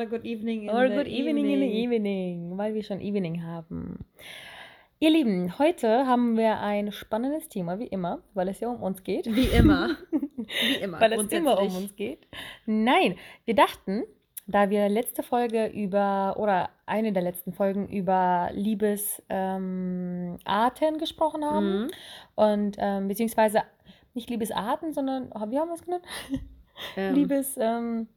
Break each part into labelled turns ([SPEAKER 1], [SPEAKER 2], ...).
[SPEAKER 1] Oder good evening in
[SPEAKER 2] Or
[SPEAKER 1] the
[SPEAKER 2] good evening, in the evening, weil wir schon Evening haben. Ihr Lieben, heute haben wir ein spannendes Thema, wie immer, weil es ja um uns geht.
[SPEAKER 1] Wie immer. Wie immer.
[SPEAKER 2] weil es immer um uns geht. Nein, wir dachten, da wir letzte Folge über, oder eine der letzten Folgen über Liebesarten ähm, gesprochen haben
[SPEAKER 1] Mhm.
[SPEAKER 2] und ähm, beziehungsweise nicht Liebesarten, sondern, wie haben wir es genannt?
[SPEAKER 1] Ähm,
[SPEAKER 2] Liebes, ähm,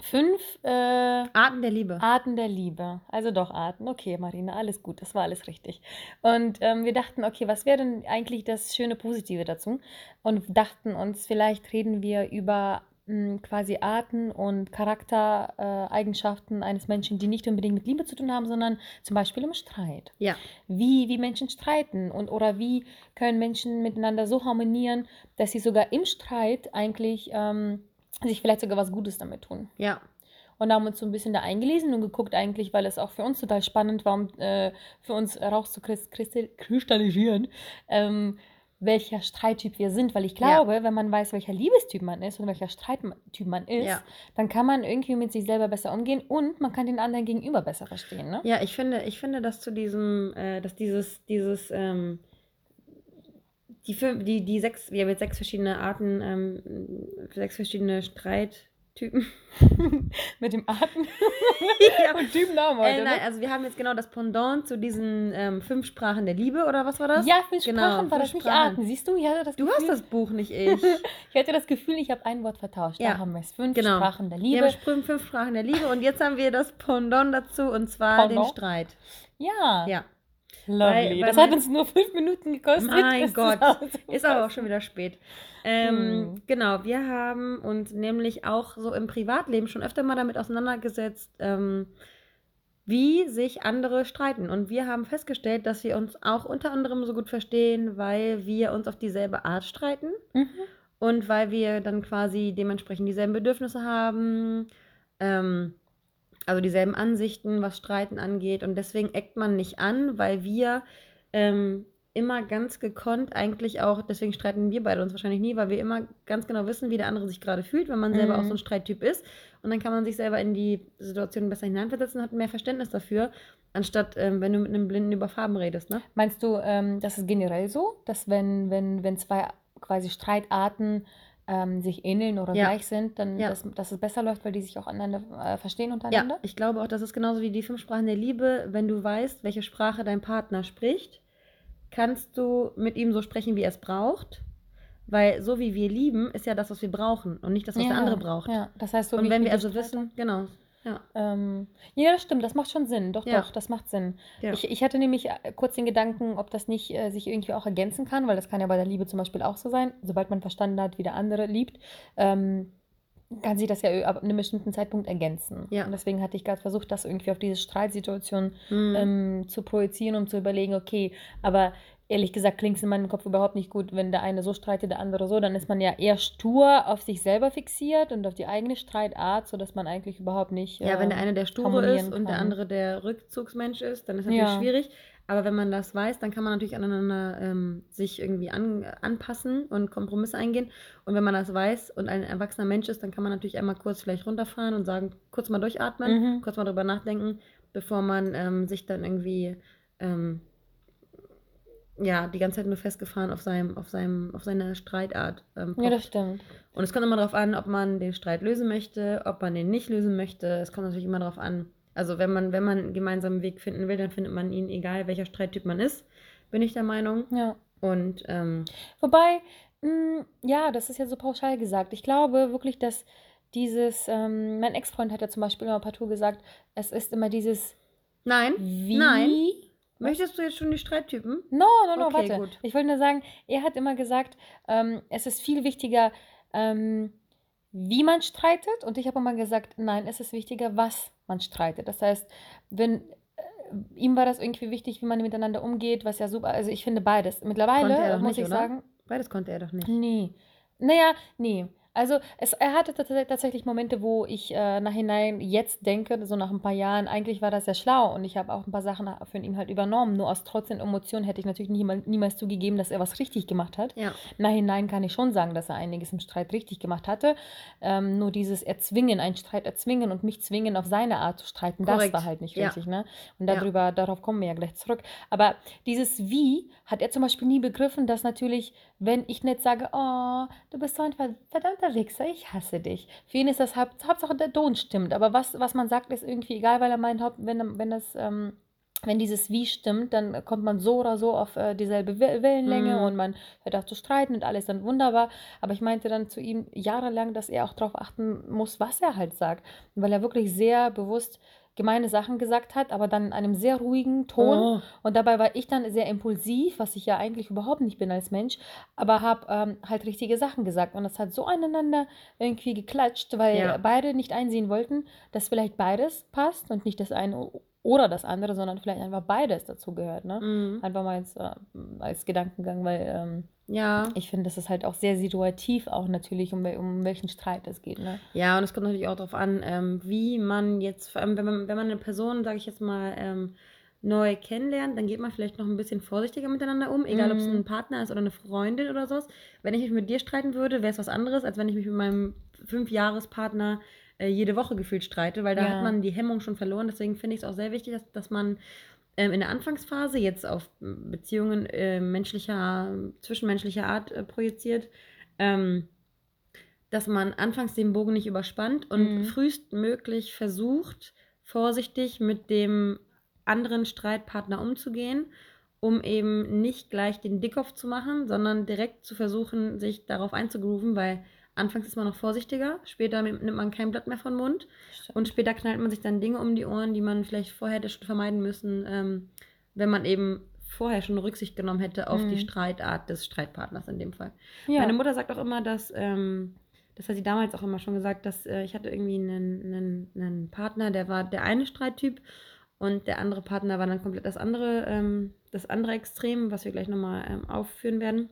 [SPEAKER 2] fünf äh,
[SPEAKER 1] Arten der Liebe.
[SPEAKER 2] Arten der Liebe. Also doch Arten. Okay, Marina, alles gut, das war alles richtig. Und ähm, wir dachten, okay, was wäre denn eigentlich das schöne Positive dazu? Und dachten uns, vielleicht reden wir über mh, quasi Arten und Charaktereigenschaften äh, eines Menschen, die nicht unbedingt mit Liebe zu tun haben, sondern zum Beispiel im Streit.
[SPEAKER 1] Ja.
[SPEAKER 2] Wie, wie Menschen streiten und oder wie können Menschen miteinander so harmonieren, dass sie sogar im Streit eigentlich ähm, sich vielleicht sogar was Gutes damit tun.
[SPEAKER 1] Ja.
[SPEAKER 2] Und haben uns so ein bisschen da eingelesen und geguckt eigentlich, weil es auch für uns total spannend war, um äh, für uns rauszukristalisieren, ähm, welcher Streittyp wir sind. Weil ich
[SPEAKER 1] Ja.
[SPEAKER 2] glaube, wenn man weiß, welcher Liebestyp man ist und welcher Streittyp man ist,
[SPEAKER 1] Ja.
[SPEAKER 2] dann kann man irgendwie mit sich selber besser umgehen und man kann den anderen gegenüber besser verstehen. Ne?
[SPEAKER 1] Ja, ich finde, ich finde, dass zu diesem, äh, dass dieses, dieses, ähm, die, fünf, die, die sechs, wir haben jetzt sechs verschiedene Arten, ähm, sechs verschiedene Streittypen.
[SPEAKER 2] mit dem Atem
[SPEAKER 1] Ja.
[SPEAKER 2] und Typennamen heute.
[SPEAKER 1] Äh, nein,
[SPEAKER 2] ne?
[SPEAKER 1] also wir haben jetzt genau das Pendant zu diesen ähm, fünf Sprachen der Liebe, oder was war das?
[SPEAKER 2] Ja, fünf
[SPEAKER 1] Genau,
[SPEAKER 2] Sprachen war
[SPEAKER 1] fünf
[SPEAKER 2] das nicht
[SPEAKER 1] Sprachen.
[SPEAKER 2] Arten. Siehst du, ich hatte das
[SPEAKER 1] Du
[SPEAKER 2] Gefühl,
[SPEAKER 1] hast das Buch, nicht ich.
[SPEAKER 2] ich hatte das Gefühl, ich habe ein Wort vertauscht.
[SPEAKER 1] Ja,
[SPEAKER 2] Da haben wir es. Fünf
[SPEAKER 1] genau.
[SPEAKER 2] Sprachen der
[SPEAKER 1] Wir
[SPEAKER 2] Liebe.
[SPEAKER 1] haben fünf, fünf Sprachen der Liebe und jetzt haben wir das Pendant dazu und zwar den
[SPEAKER 2] Pendant?
[SPEAKER 1] Streit.
[SPEAKER 2] Ja.
[SPEAKER 1] Ja.
[SPEAKER 2] Lovely.
[SPEAKER 1] Weil- weil
[SPEAKER 2] das hat uns nur fünf Minuten gekostet.
[SPEAKER 1] Mein Gott. Ist aber auch schon wieder spät. Ähm,
[SPEAKER 2] Hm.
[SPEAKER 1] Genau, wir haben uns nämlich auch so im Privatleben schon öfter mal damit auseinandergesetzt, ähm, wie sich andere streiten. Und wir haben festgestellt, dass wir uns auch unter anderem so gut verstehen, weil wir uns auf dieselbe Art streiten
[SPEAKER 2] Mhm.
[SPEAKER 1] und weil wir dann quasi dementsprechend dieselben Bedürfnisse haben, ähm, also dieselben Ansichten, was Streiten angeht. Und deswegen eckt man nicht an, weil wir ähm, immer ganz gekonnt eigentlich auch, deswegen streiten wir beide uns wahrscheinlich nie, weil wir immer ganz genau wissen, wie der andere sich gerade fühlt, wenn man selber
[SPEAKER 2] Mhm.
[SPEAKER 1] auch so ein Streittyp ist. Und dann kann man sich selber in die Situation besser hineinversetzen und hat mehr Verständnis dafür, anstatt ähm, wenn du mit einem Blinden über Farben redest, ne?
[SPEAKER 2] Meinst du, ähm, das ist generell so, dass wenn, wenn, wenn zwei quasi Streitarten ähm, sich ähneln oder
[SPEAKER 1] Ja.
[SPEAKER 2] gleich sind, dann
[SPEAKER 1] Ja.
[SPEAKER 2] dass, dass es besser läuft, weil die sich auch aneinander äh, verstehen
[SPEAKER 1] Ja,
[SPEAKER 2] untereinander?
[SPEAKER 1] ich glaube auch, das ist genauso wie die fünf Sprachen der Liebe. Wenn du weißt, welche Sprache dein Partner spricht, kannst du mit ihm so sprechen, wie er es braucht. Weil so wie wir lieben, ist ja das, was wir brauchen und nicht das, was der andere braucht.
[SPEAKER 2] Ja, das heißt, so wie
[SPEAKER 1] und
[SPEAKER 2] ich
[SPEAKER 1] wenn wir also
[SPEAKER 2] streite-
[SPEAKER 1] wissen, genau. Ja.
[SPEAKER 2] Ähm, ja, das stimmt, das macht schon Sinn. Doch,
[SPEAKER 1] Ja.
[SPEAKER 2] doch, das macht Sinn.
[SPEAKER 1] Ja.
[SPEAKER 2] Ich, ich hatte nämlich äh, kurz den Gedanken, ob das nicht äh, sich irgendwie auch ergänzen kann, weil das kann ja bei der Liebe zum Beispiel auch so sein. Sobald man verstanden hat, wie der andere liebt, ähm, kann sich das ja ab einem bestimmten Zeitpunkt ergänzen.
[SPEAKER 1] Ja.
[SPEAKER 2] Und deswegen hatte ich gerade versucht, das irgendwie auf diese Streitsituation
[SPEAKER 1] Mhm.
[SPEAKER 2] ähm, zu projizieren, um zu überlegen, okay, aber ehrlich gesagt klingt es in meinem Kopf überhaupt nicht gut, wenn der eine so streitet, der andere so, dann ist man ja eher stur auf sich selber fixiert und auf die eigene Streitart, sodass man eigentlich überhaupt nicht.
[SPEAKER 1] ja, wenn der
[SPEAKER 2] äh,
[SPEAKER 1] eine der Sture ist und der
[SPEAKER 2] kann.
[SPEAKER 1] andere der Rückzugsmensch ist, dann ist natürlich
[SPEAKER 2] Ja.
[SPEAKER 1] schwierig. Aber wenn man das weiß, dann kann man natürlich aneinander ähm, sich irgendwie an, anpassen und Kompromisse eingehen. Und wenn man das weiß und ein erwachsener Mensch ist, dann kann man natürlich einmal kurz vielleicht runterfahren und sagen, kurz mal durchatmen,
[SPEAKER 2] Mhm.
[SPEAKER 1] kurz mal drüber nachdenken, bevor man ähm, sich dann irgendwie ähm, ja, die ganze Zeit nur festgefahren auf seinem, auf seinem, auf seine Streitart. Ähm,
[SPEAKER 2] Ja, das stimmt.
[SPEAKER 1] Und es kommt immer darauf an, ob man den Streit lösen möchte, ob man den nicht lösen möchte. Es kommt natürlich immer darauf an. Also wenn man, wenn man einen gemeinsamen Weg finden will, dann findet man ihn, egal welcher Streittyp man ist, bin ich der Meinung.
[SPEAKER 2] Ja.
[SPEAKER 1] Und ähm,
[SPEAKER 2] Wobei, mh, ja, das ist ja so pauschal gesagt. Ich glaube wirklich, dass dieses, ähm, mein Ex-Freund hat ja zum Beispiel immer partout gesagt, es ist immer dieses
[SPEAKER 1] nein,
[SPEAKER 2] Wie.
[SPEAKER 1] Nein. Möchtest du jetzt schon die Streittypen?
[SPEAKER 2] No, no, no,
[SPEAKER 1] Okay,
[SPEAKER 2] warte.
[SPEAKER 1] gut.
[SPEAKER 2] Ich wollte nur sagen, er hat immer gesagt, ähm, es ist viel wichtiger, ähm, wie man streitet. Und ich habe immer gesagt, nein, es ist wichtiger, was man streitet. Das heißt, wenn ihm war das irgendwie wichtig, wie man miteinander umgeht, was ja super, also ich finde beides. Mittlerweile muss
[SPEAKER 1] nicht,
[SPEAKER 2] ich
[SPEAKER 1] oder?
[SPEAKER 2] sagen,
[SPEAKER 1] Beides konnte er doch nicht.
[SPEAKER 2] nee. Naja, nee. Also es, er hatte tats- tatsächlich Momente, wo ich äh, nachhinein jetzt denke, so nach ein paar Jahren, eigentlich war das ja schlau und ich habe auch ein paar Sachen von ihm halt übernommen. Nur aus Trotz und Emotionen hätte ich natürlich niemals, niemals zugegeben, dass er was richtig gemacht hat.
[SPEAKER 1] Ja.
[SPEAKER 2] Nachhinein kann ich schon sagen, dass er einiges im Streit richtig gemacht hatte. Ähm, nur dieses Erzwingen, einen Streit erzwingen und mich zwingen, auf seine Art zu streiten,
[SPEAKER 1] Korrekt.
[SPEAKER 2] das war halt nicht
[SPEAKER 1] Ja.
[SPEAKER 2] richtig. Ne? Und
[SPEAKER 1] Ja.
[SPEAKER 2] darüber, darauf kommen wir ja gleich zurück. Aber dieses Wie hat er zum Beispiel nie begriffen, dass natürlich, wenn ich nicht sage, oh, du bist so ein ver- verdammter Wichser, ich hasse dich. Für ihn ist das Haupt, Hauptsache der Ton stimmt. Aber was, was man sagt, ist irgendwie egal, weil er meint, wenn, wenn das. Ähm, wenn dieses Wie stimmt, dann kommt man so oder so auf äh, dieselbe Wel- Wellenlänge
[SPEAKER 1] Mhm.
[SPEAKER 2] und man hört auch zu streiten und alles dann wunderbar. Aber ich meinte dann zu ihm jahrelang, dass er auch darauf achten muss, was er halt sagt. Weil er wirklich sehr bewusst gemeine Sachen gesagt hat, aber dann in einem sehr ruhigen Ton.
[SPEAKER 1] Oh.
[SPEAKER 2] Und dabei war ich dann sehr impulsiv, was ich ja eigentlich überhaupt nicht bin als Mensch, aber habe ähm, halt richtige Sachen gesagt. Und das hat so aneinander irgendwie geklatscht, weil
[SPEAKER 1] Ja.
[SPEAKER 2] beide nicht einsehen wollten, dass vielleicht beides passt und nicht das eine oder das andere, sondern vielleicht einfach beides dazu gehört. Ne?
[SPEAKER 1] Mhm.
[SPEAKER 2] Einfach mal als, äh, als Gedankengang, weil ähm,
[SPEAKER 1] Ja.
[SPEAKER 2] ich finde, das ist halt auch sehr situativ, auch natürlich, um, um welchen Streit es geht. Ne?
[SPEAKER 1] Ja, und es kommt natürlich auch darauf an, ähm, wie man jetzt, vor allem wenn man, wenn man eine Person, sage ich jetzt mal, ähm, neu kennenlernt, dann geht man vielleicht noch ein bisschen vorsichtiger miteinander um, egal ob es ein Partner ist oder eine Freundin oder sowas. Wenn ich mich mit dir streiten würde, wäre es was anderes, als wenn ich mich mit meinem Fünfjahrespartner äh, jede Woche gefühlt streite, weil da
[SPEAKER 2] Ja.
[SPEAKER 1] hat man die Hemmung schon verloren. Deswegen finde ich es auch sehr wichtig, dass, dass man ähm, in der Anfangsphase jetzt auf ähm, Beziehungen äh, menschlicher, zwischenmenschlicher Art äh, projiziert, ähm, dass man anfangs den Bogen nicht überspannt und
[SPEAKER 2] Mhm.
[SPEAKER 1] frühestmöglich versucht, vorsichtig mit dem anderen Streitpartner umzugehen, um eben nicht gleich den Dickkopf zu machen, sondern direkt zu versuchen, sich darauf einzugrooven, weil anfangs ist man noch vorsichtiger, später nimmt man kein Blatt mehr von Mund und später knallt man sich dann Dinge um die Ohren, die man vielleicht vorher hätte schon vermeiden müssen, ähm, wenn man eben vorher schon Rücksicht genommen hätte auf die
[SPEAKER 2] Mhm.
[SPEAKER 1] Streitart des Streitpartners in dem Fall.
[SPEAKER 2] ja.
[SPEAKER 1] Meine Mutter sagt auch immer, dass, ähm, das hat sie damals auch immer schon gesagt, dass äh, ich hatte irgendwie einen, einen, einen Partner, der war der eine Streittyp und der andere Partner war dann komplett das andere, ähm, das andere Extrem, was wir gleich nochmal ähm, aufführen werden.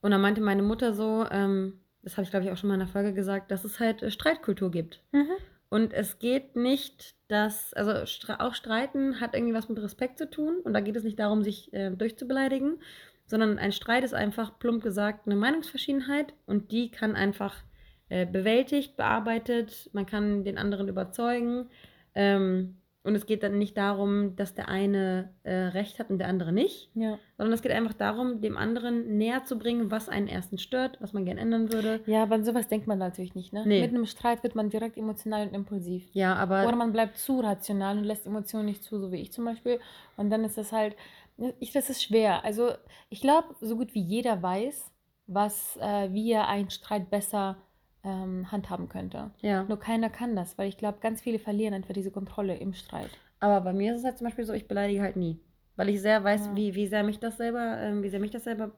[SPEAKER 1] Und dann meinte meine Mutter so, ähm, das habe ich glaube ich auch schon mal in der Folge gesagt, dass es halt äh, Streitkultur gibt.
[SPEAKER 2] Mhm.
[SPEAKER 1] Und es geht nicht, dass, also auch Streiten hat irgendwie was mit Respekt zu tun. Und da geht es nicht darum, sich äh, durchzubeleidigen, sondern ein Streit ist einfach, plump gesagt, eine Meinungsverschiedenheit. Und die kann einfach äh, bewältigt, bearbeitet, man kann den anderen überzeugen. Ähm, und es geht dann nicht darum, dass der eine äh, Recht hat und der andere nicht,
[SPEAKER 2] ja.
[SPEAKER 1] sondern es geht einfach darum, dem anderen näher zu bringen, was einen ersten stört, was man gern ändern würde.
[SPEAKER 2] Ja, aber an sowas denkt man natürlich nicht. Ne?
[SPEAKER 1] Nee.
[SPEAKER 2] Mit einem Streit wird man direkt emotional und impulsiv.
[SPEAKER 1] Ja, aber
[SPEAKER 2] Oder man bleibt zu rational und lässt Emotionen nicht zu, so wie ich zum Beispiel. Und dann ist das halt, ich, das ist schwer. Also ich glaube, so gut wie jeder weiß, was, äh, wie er einen Streit besser ähm, handhaben könnte.
[SPEAKER 1] ja.
[SPEAKER 2] Nur keiner kann das, weil ich glaube, ganz viele verlieren einfach diese Kontrolle im Streit.
[SPEAKER 1] Aber bei mir ist es halt zum Beispiel so, ich beleidige halt nie. Weil ich sehr weiß,
[SPEAKER 2] Ja.
[SPEAKER 1] wie, wie sehr mich das selber, ähm, wie sehr mich das selber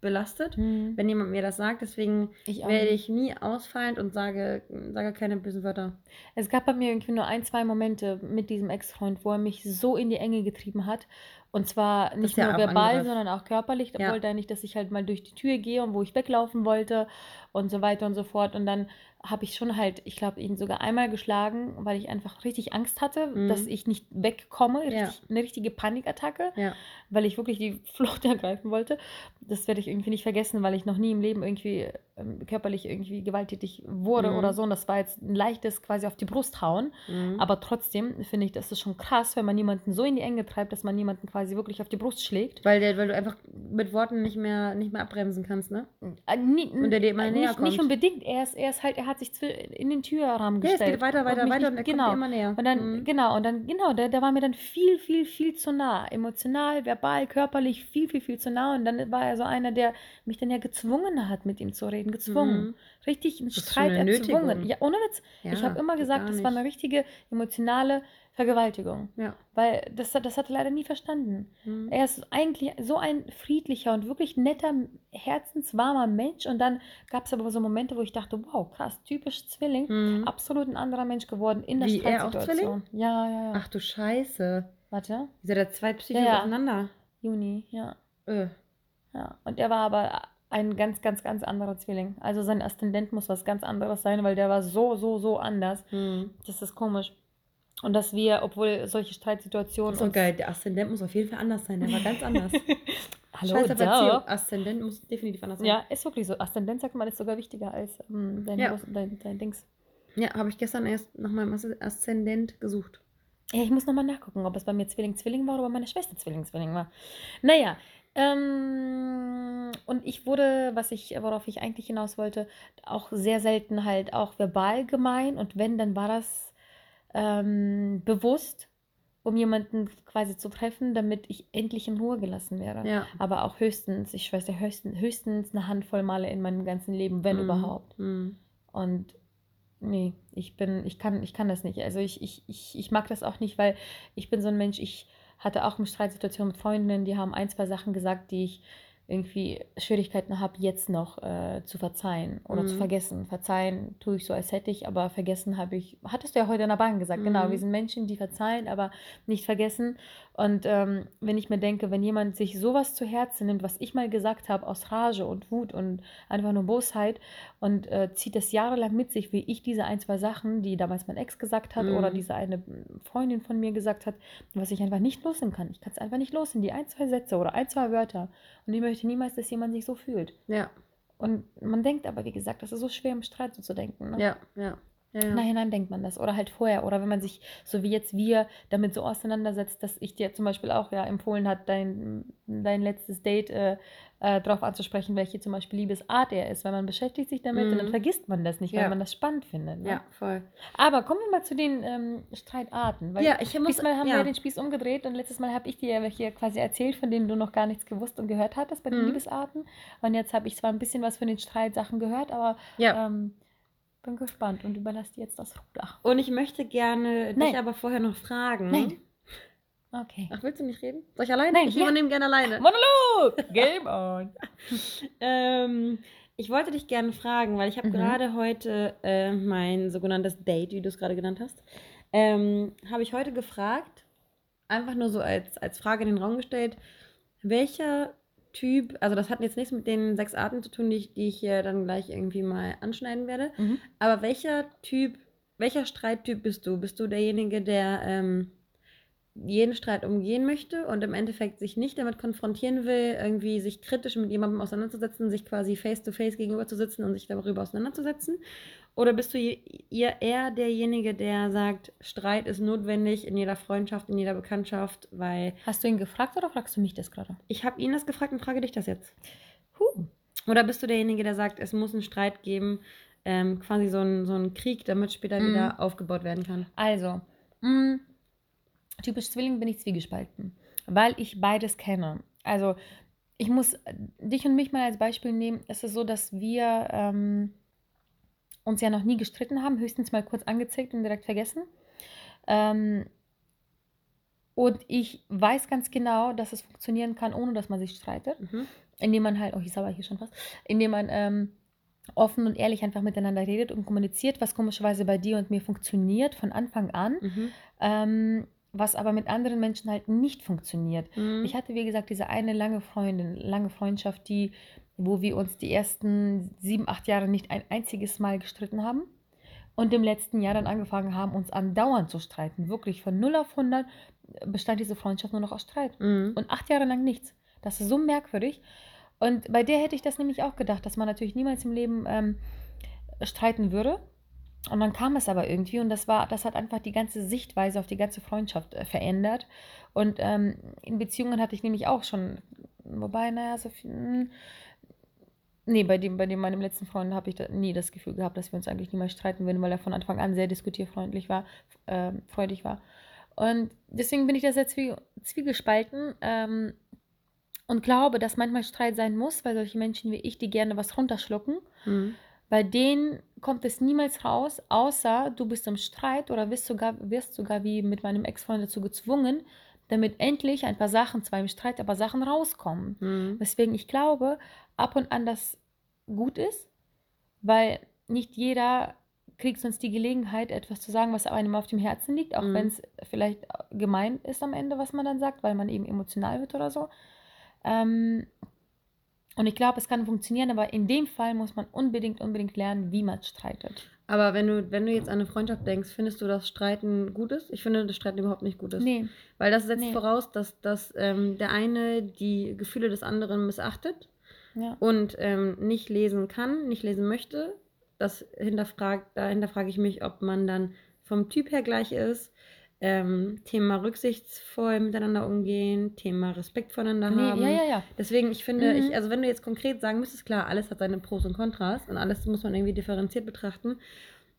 [SPEAKER 1] belastet,
[SPEAKER 2] Mhm.
[SPEAKER 1] wenn jemand mir das sagt. Deswegen
[SPEAKER 2] Ich
[SPEAKER 1] werde ich nie ausfallend und sage, sage keine bösen Wörter.
[SPEAKER 2] Es gab bei mir irgendwie nur ein, zwei Momente mit diesem Ex-Freund, wo er mich so in die Enge getrieben hat. Und zwar nicht
[SPEAKER 1] er
[SPEAKER 2] nur verbal,
[SPEAKER 1] angreift.
[SPEAKER 2] sondern auch körperlich. Da
[SPEAKER 1] Ja.
[SPEAKER 2] wollte er nicht, dass ich halt mal durch die Tür gehe und wo ich weglaufen wollte und so weiter und so fort. Und dann habe ich schon halt, ich glaube, ihn sogar einmal geschlagen, weil ich einfach richtig Angst hatte,
[SPEAKER 1] Mhm.
[SPEAKER 2] dass ich nicht wegkomme.
[SPEAKER 1] Ja.
[SPEAKER 2] Richtig, Eine richtige Panikattacke,
[SPEAKER 1] Ja.
[SPEAKER 2] weil ich wirklich die Flucht ergreifen wollte. Das werde ich irgendwie nicht vergessen, weil ich noch nie im Leben irgendwie ähm, körperlich irgendwie gewalttätig wurde
[SPEAKER 1] Mhm.
[SPEAKER 2] oder so. Und das war jetzt ein leichtes quasi auf die Brust hauen.
[SPEAKER 1] Mhm.
[SPEAKER 2] Aber trotzdem finde ich, das ist schon krass, wenn man jemanden so in die Enge treibt, dass man jemanden quasi wirklich auf die Brust schlägt.
[SPEAKER 1] weil, der, weil du einfach mit Worten nicht mehr, nicht mehr abbremsen kannst, ne?
[SPEAKER 2] Äh, nie,
[SPEAKER 1] Und der dir immer
[SPEAKER 2] äh,
[SPEAKER 1] näher
[SPEAKER 2] nicht, nicht
[SPEAKER 1] kommt.
[SPEAKER 2] unbedingt. Er ist, er ist halt, er hat sich in den Türrahmen
[SPEAKER 1] Ja, es
[SPEAKER 2] gestellt.
[SPEAKER 1] geht weiter, weiter, weiter und er
[SPEAKER 2] genau.
[SPEAKER 1] kommt immer näher.
[SPEAKER 2] Und dann,
[SPEAKER 1] Mhm.
[SPEAKER 2] genau, und dann, genau, der, der war mir dann viel, viel, viel zu nah. Emotional, verbal, körperlich, viel, viel, viel zu nah. Und dann war er so einer, der mich dann ja gezwungen hat, mit ihm zu reden. Gezwungen.
[SPEAKER 1] Mhm.
[SPEAKER 2] Richtig einen Streit erzwungen. Ja, ohne Witz. ich
[SPEAKER 1] Ja,
[SPEAKER 2] habe immer gesagt, das war eine richtige emotionale Vergewaltigung.
[SPEAKER 1] Ja.
[SPEAKER 2] Weil das, hat- das hat er leider nie verstanden.
[SPEAKER 1] Mhm.
[SPEAKER 2] Er ist eigentlich so ein friedlicher und wirklich netter, herzenswarmer Mensch. Und dann gab es aber so Momente, wo ich dachte, wow, krass, typisch Zwilling.
[SPEAKER 1] Mhm.
[SPEAKER 2] Absolut ein anderer Mensch geworden in der
[SPEAKER 1] Wie, er auch
[SPEAKER 2] Streitsituation. Ja, ja, ja.
[SPEAKER 1] Ach du Scheiße.
[SPEAKER 2] Warte.
[SPEAKER 1] Seid ja zwei Psychos
[SPEAKER 2] Ja, ja.
[SPEAKER 1] aufeinander.
[SPEAKER 2] Juni, ja.
[SPEAKER 1] Äh.
[SPEAKER 2] Ja. Und er war aber ein ganz, ganz, ganz anderer Zwilling. Also sein Aszendent muss was ganz anderes sein, weil der war so, so, so anders.
[SPEAKER 1] Mhm.
[SPEAKER 2] Das ist komisch. Und dass wir, obwohl solche Streitsituationen. Uns-
[SPEAKER 1] geil. Der Aszendent muss auf jeden Fall anders sein. Der war ganz anders.
[SPEAKER 2] Hallo,
[SPEAKER 1] Scheiß auf. Erziehung. Aszendent muss definitiv anders sein.
[SPEAKER 2] Ja, ist wirklich so. Aszendent sagt man, ist sogar wichtiger als ähm, dein,
[SPEAKER 1] Ja.
[SPEAKER 2] Groß- dein, dein Dings.
[SPEAKER 1] Ja, habe ich gestern erst nach meinem Aszendent- Aszendent gesucht.
[SPEAKER 2] Ja, ich muss nochmal nachgucken, ob es bei mir Zwilling-Zwilling war oder bei meiner Schwester Zwilling-Zwilling war. Naja, ähm, und ich wurde, was ich, worauf ich eigentlich hinaus wollte, auch sehr selten halt auch verbal gemein. Und wenn, dann war das ähm, bewusst, um jemanden quasi zu treffen, damit ich endlich in Ruhe gelassen werde.
[SPEAKER 1] Ja.
[SPEAKER 2] Aber auch höchstens, ich weiß ja, höchstens, höchstens eine Handvoll Male in meinem ganzen Leben, wenn
[SPEAKER 1] Mhm.
[SPEAKER 2] überhaupt.
[SPEAKER 1] Mhm.
[SPEAKER 2] Und nee, ich bin, ich kann, ich kann das nicht. Also ich, ich, ich, ich mag das auch nicht, weil ich bin so ein Mensch, ich hatte auch eine Streitsituation mit Freundinnen, die haben ein, zwei Sachen gesagt, die ich irgendwie Schwierigkeiten habe, jetzt noch äh, zu verzeihen oder zu
[SPEAKER 1] Mhm.
[SPEAKER 2] vergessen. Verzeihen tue ich so, als hätte ich, aber vergessen habe ich, hattest du ja heute in der Bahn gesagt, genau,
[SPEAKER 1] Mhm.
[SPEAKER 2] wir sind Menschen, die verzeihen, aber nicht vergessen. Und ähm, wenn ich mir denke, wenn jemand sich sowas zu Herzen nimmt, was ich mal gesagt habe, aus Rage und Wut und einfach nur Bosheit und äh, zieht das jahrelang mit sich, wie ich diese ein, zwei Sachen, die damals mein Ex gesagt hat
[SPEAKER 1] Mhm.
[SPEAKER 2] oder diese eine Freundin von mir gesagt hat, was ich einfach nicht loslassen kann. Ich kann es einfach nicht loslassen, die ein, zwei Sätze oder ein, zwei Wörter. Und ich möchte niemals, dass jemand sich so fühlt.
[SPEAKER 1] Ja.
[SPEAKER 2] Und man denkt aber, wie gesagt, das ist so schwer im Streit so zu denken. Ne?
[SPEAKER 1] Ja. Ja. Ja. ja.
[SPEAKER 2] Nachhinein denkt man das. Oder halt vorher. Oder wenn man sich, so wie jetzt wir, damit so auseinandersetzt, dass ich dir zum Beispiel auch ja empfohlen hat, dein, dein letztes Date äh, äh, darauf anzusprechen, welche zum Beispiel Liebesart er ist. Weil man beschäftigt sich damit und dann
[SPEAKER 1] Mhm.
[SPEAKER 2] vergisst man das nicht, weil
[SPEAKER 1] Ja.
[SPEAKER 2] man das spannend findet. Ne?
[SPEAKER 1] ja, voll.
[SPEAKER 2] Aber kommen wir mal zu den ähm, Streitarten. Weil
[SPEAKER 1] Ja, ich muss.
[SPEAKER 2] Diesmal haben
[SPEAKER 1] ja.
[SPEAKER 2] wir den Spieß umgedreht und letztes Mal habe ich dir ja welche quasi erzählt, von denen du noch gar nichts gewusst und gehört hattest bei den
[SPEAKER 1] Mhm.
[SPEAKER 2] Liebesarten. Und jetzt habe ich zwar ein bisschen was von den Streitsachen gehört, aber
[SPEAKER 1] Ja.
[SPEAKER 2] ähm, bin gespannt und überlasse dir jetzt das Ruder.
[SPEAKER 1] Und ich möchte gerne
[SPEAKER 2] Nein.
[SPEAKER 1] dich aber vorher noch fragen.
[SPEAKER 2] Nein. Okay.
[SPEAKER 1] Ach, willst du nicht reden? Soll ich alleine?
[SPEAKER 2] Nein,
[SPEAKER 1] ich
[SPEAKER 2] ja.
[SPEAKER 1] übernehme gerne alleine.
[SPEAKER 2] Monolog! Game on!
[SPEAKER 1] Ähm, ich wollte dich gerne fragen, weil ich habe
[SPEAKER 2] Mhm.
[SPEAKER 1] gerade heute äh, mein sogenanntes Date, wie du es gerade genannt hast, ähm, habe ich heute gefragt, einfach nur so als, als Frage in den Raum gestellt, welcher Typ, also das hat jetzt nichts mit den sechs Arten zu tun, die ich, die ich hier dann gleich irgendwie mal anschneiden werde,
[SPEAKER 2] Mhm.
[SPEAKER 1] aber welcher Typ, welcher Streittyp bist du? Bist du derjenige, der ähm, jeden Streit umgehen möchte und im Endeffekt sich nicht damit konfrontieren will, irgendwie sich kritisch mit jemandem auseinanderzusetzen, sich quasi face to face gegenüber zu sitzen und sich darüber auseinanderzusetzen? Oder bist du ihr eher derjenige, der sagt, Streit ist notwendig in jeder Freundschaft, in jeder Bekanntschaft, weil
[SPEAKER 2] Hast du ihn gefragt oder fragst du mich das gerade?
[SPEAKER 1] ich habe ihn das gefragt und frage dich das jetzt.
[SPEAKER 2] Huh.
[SPEAKER 1] Oder bist du derjenige, der sagt, es muss einen Streit geben, ähm, quasi so ein, so ein Krieg, damit später
[SPEAKER 2] Mhm.
[SPEAKER 1] wieder aufgebaut werden kann?
[SPEAKER 2] Also, mh, typisch Zwilling bin ich zwiegespalten, weil ich beides kenne. Also, ich muss äh, dich und mich mal als Beispiel nehmen. Es ist so, dass wir ähm, uns ja noch nie gestritten haben, höchstens mal kurz angezickt und direkt vergessen. Ähm, und ich weiß ganz genau, dass es funktionieren kann, ohne dass man sich streitet.
[SPEAKER 1] Mhm.
[SPEAKER 2] Indem man halt, oh, ich sauber hier schon fast, indem man ähm, offen und ehrlich einfach miteinander redet und kommuniziert, was komischerweise bei dir und mir funktioniert von Anfang an,
[SPEAKER 1] Mhm.
[SPEAKER 2] ähm, was aber mit anderen Menschen halt nicht funktioniert.
[SPEAKER 1] Mhm.
[SPEAKER 2] Ich hatte, wie gesagt, diese eine lange Freundin, lange Freundschaft, die, wo wir uns die ersten sieben, acht Jahre nicht ein einziges Mal gestritten haben. Und im letzten Jahr dann angefangen haben, uns andauernd zu streiten. Wirklich von 0 auf 100 bestand diese Freundschaft nur noch aus Streit.
[SPEAKER 1] Mhm.
[SPEAKER 2] Und acht Jahre lang nichts. Das ist so merkwürdig. Und bei der hätte ich das nämlich auch gedacht, dass man natürlich niemals im Leben ähm, streiten würde. Und dann kam es aber irgendwie und das war, das hat einfach die ganze Sichtweise auf die ganze Freundschaft äh, verändert. Und ähm, in Beziehungen hatte ich nämlich auch schon, wobei, naja, so viel. Nee, bei dem, bei dem meinem letzten Freund habe ich da nie das Gefühl gehabt, dass wir uns eigentlich niemals streiten würden, weil er von Anfang an sehr diskutierfreundlich war, ähm, freudig war. Und deswegen bin ich da sehr zwie zwiegespalten ähm, und glaube, dass manchmal Streit sein muss, weil solche Menschen wie ich, die gerne was runterschlucken,
[SPEAKER 1] Mhm.
[SPEAKER 2] bei denen kommt es niemals raus, außer du bist im Streit oder wirst sogar, wirst sogar wie mit meinem Ex-Freund dazu gezwungen, damit endlich ein paar Sachen, zwar im Streit, aber Sachen rauskommen.
[SPEAKER 1] Mhm.
[SPEAKER 2] Weswegen ich glaube, ab und an das gut ist, weil nicht jeder kriegt sonst die Gelegenheit, etwas zu sagen, was einem auf dem Herzen liegt, auch
[SPEAKER 1] Mhm.
[SPEAKER 2] wenn es vielleicht gemein ist am Ende, was man dann sagt, weil man eben emotional wird oder so. Ähm, und ich glaube, es kann funktionieren, aber in dem Fall muss man unbedingt, unbedingt lernen, wie man streitet.
[SPEAKER 1] Aber wenn du, wenn du jetzt an eine Freundschaft denkst, findest du, dass Streiten gut ist? Ich finde, dass Streiten überhaupt nicht gut ist.
[SPEAKER 2] Nee,
[SPEAKER 1] Weil das setzt
[SPEAKER 2] Nee.
[SPEAKER 1] voraus, dass, dass ähm, der eine die Gefühle des anderen missachtet
[SPEAKER 2] ja.
[SPEAKER 1] und ähm, nicht lesen kann, nicht lesen möchte. Das hinterfragt, da hinterfrage ich mich, ob man dann vom Typ her gleich ist. Ähm, Thema rücksichtsvoll miteinander umgehen, Thema Respekt voneinander
[SPEAKER 2] Nee,
[SPEAKER 1] haben.
[SPEAKER 2] ja, ja, ja.
[SPEAKER 1] Deswegen, ich finde,
[SPEAKER 2] Mhm.
[SPEAKER 1] ich, also wenn du jetzt konkret sagen müsstest, klar, alles hat seine Pros und Kontras und alles muss man irgendwie differenziert betrachten.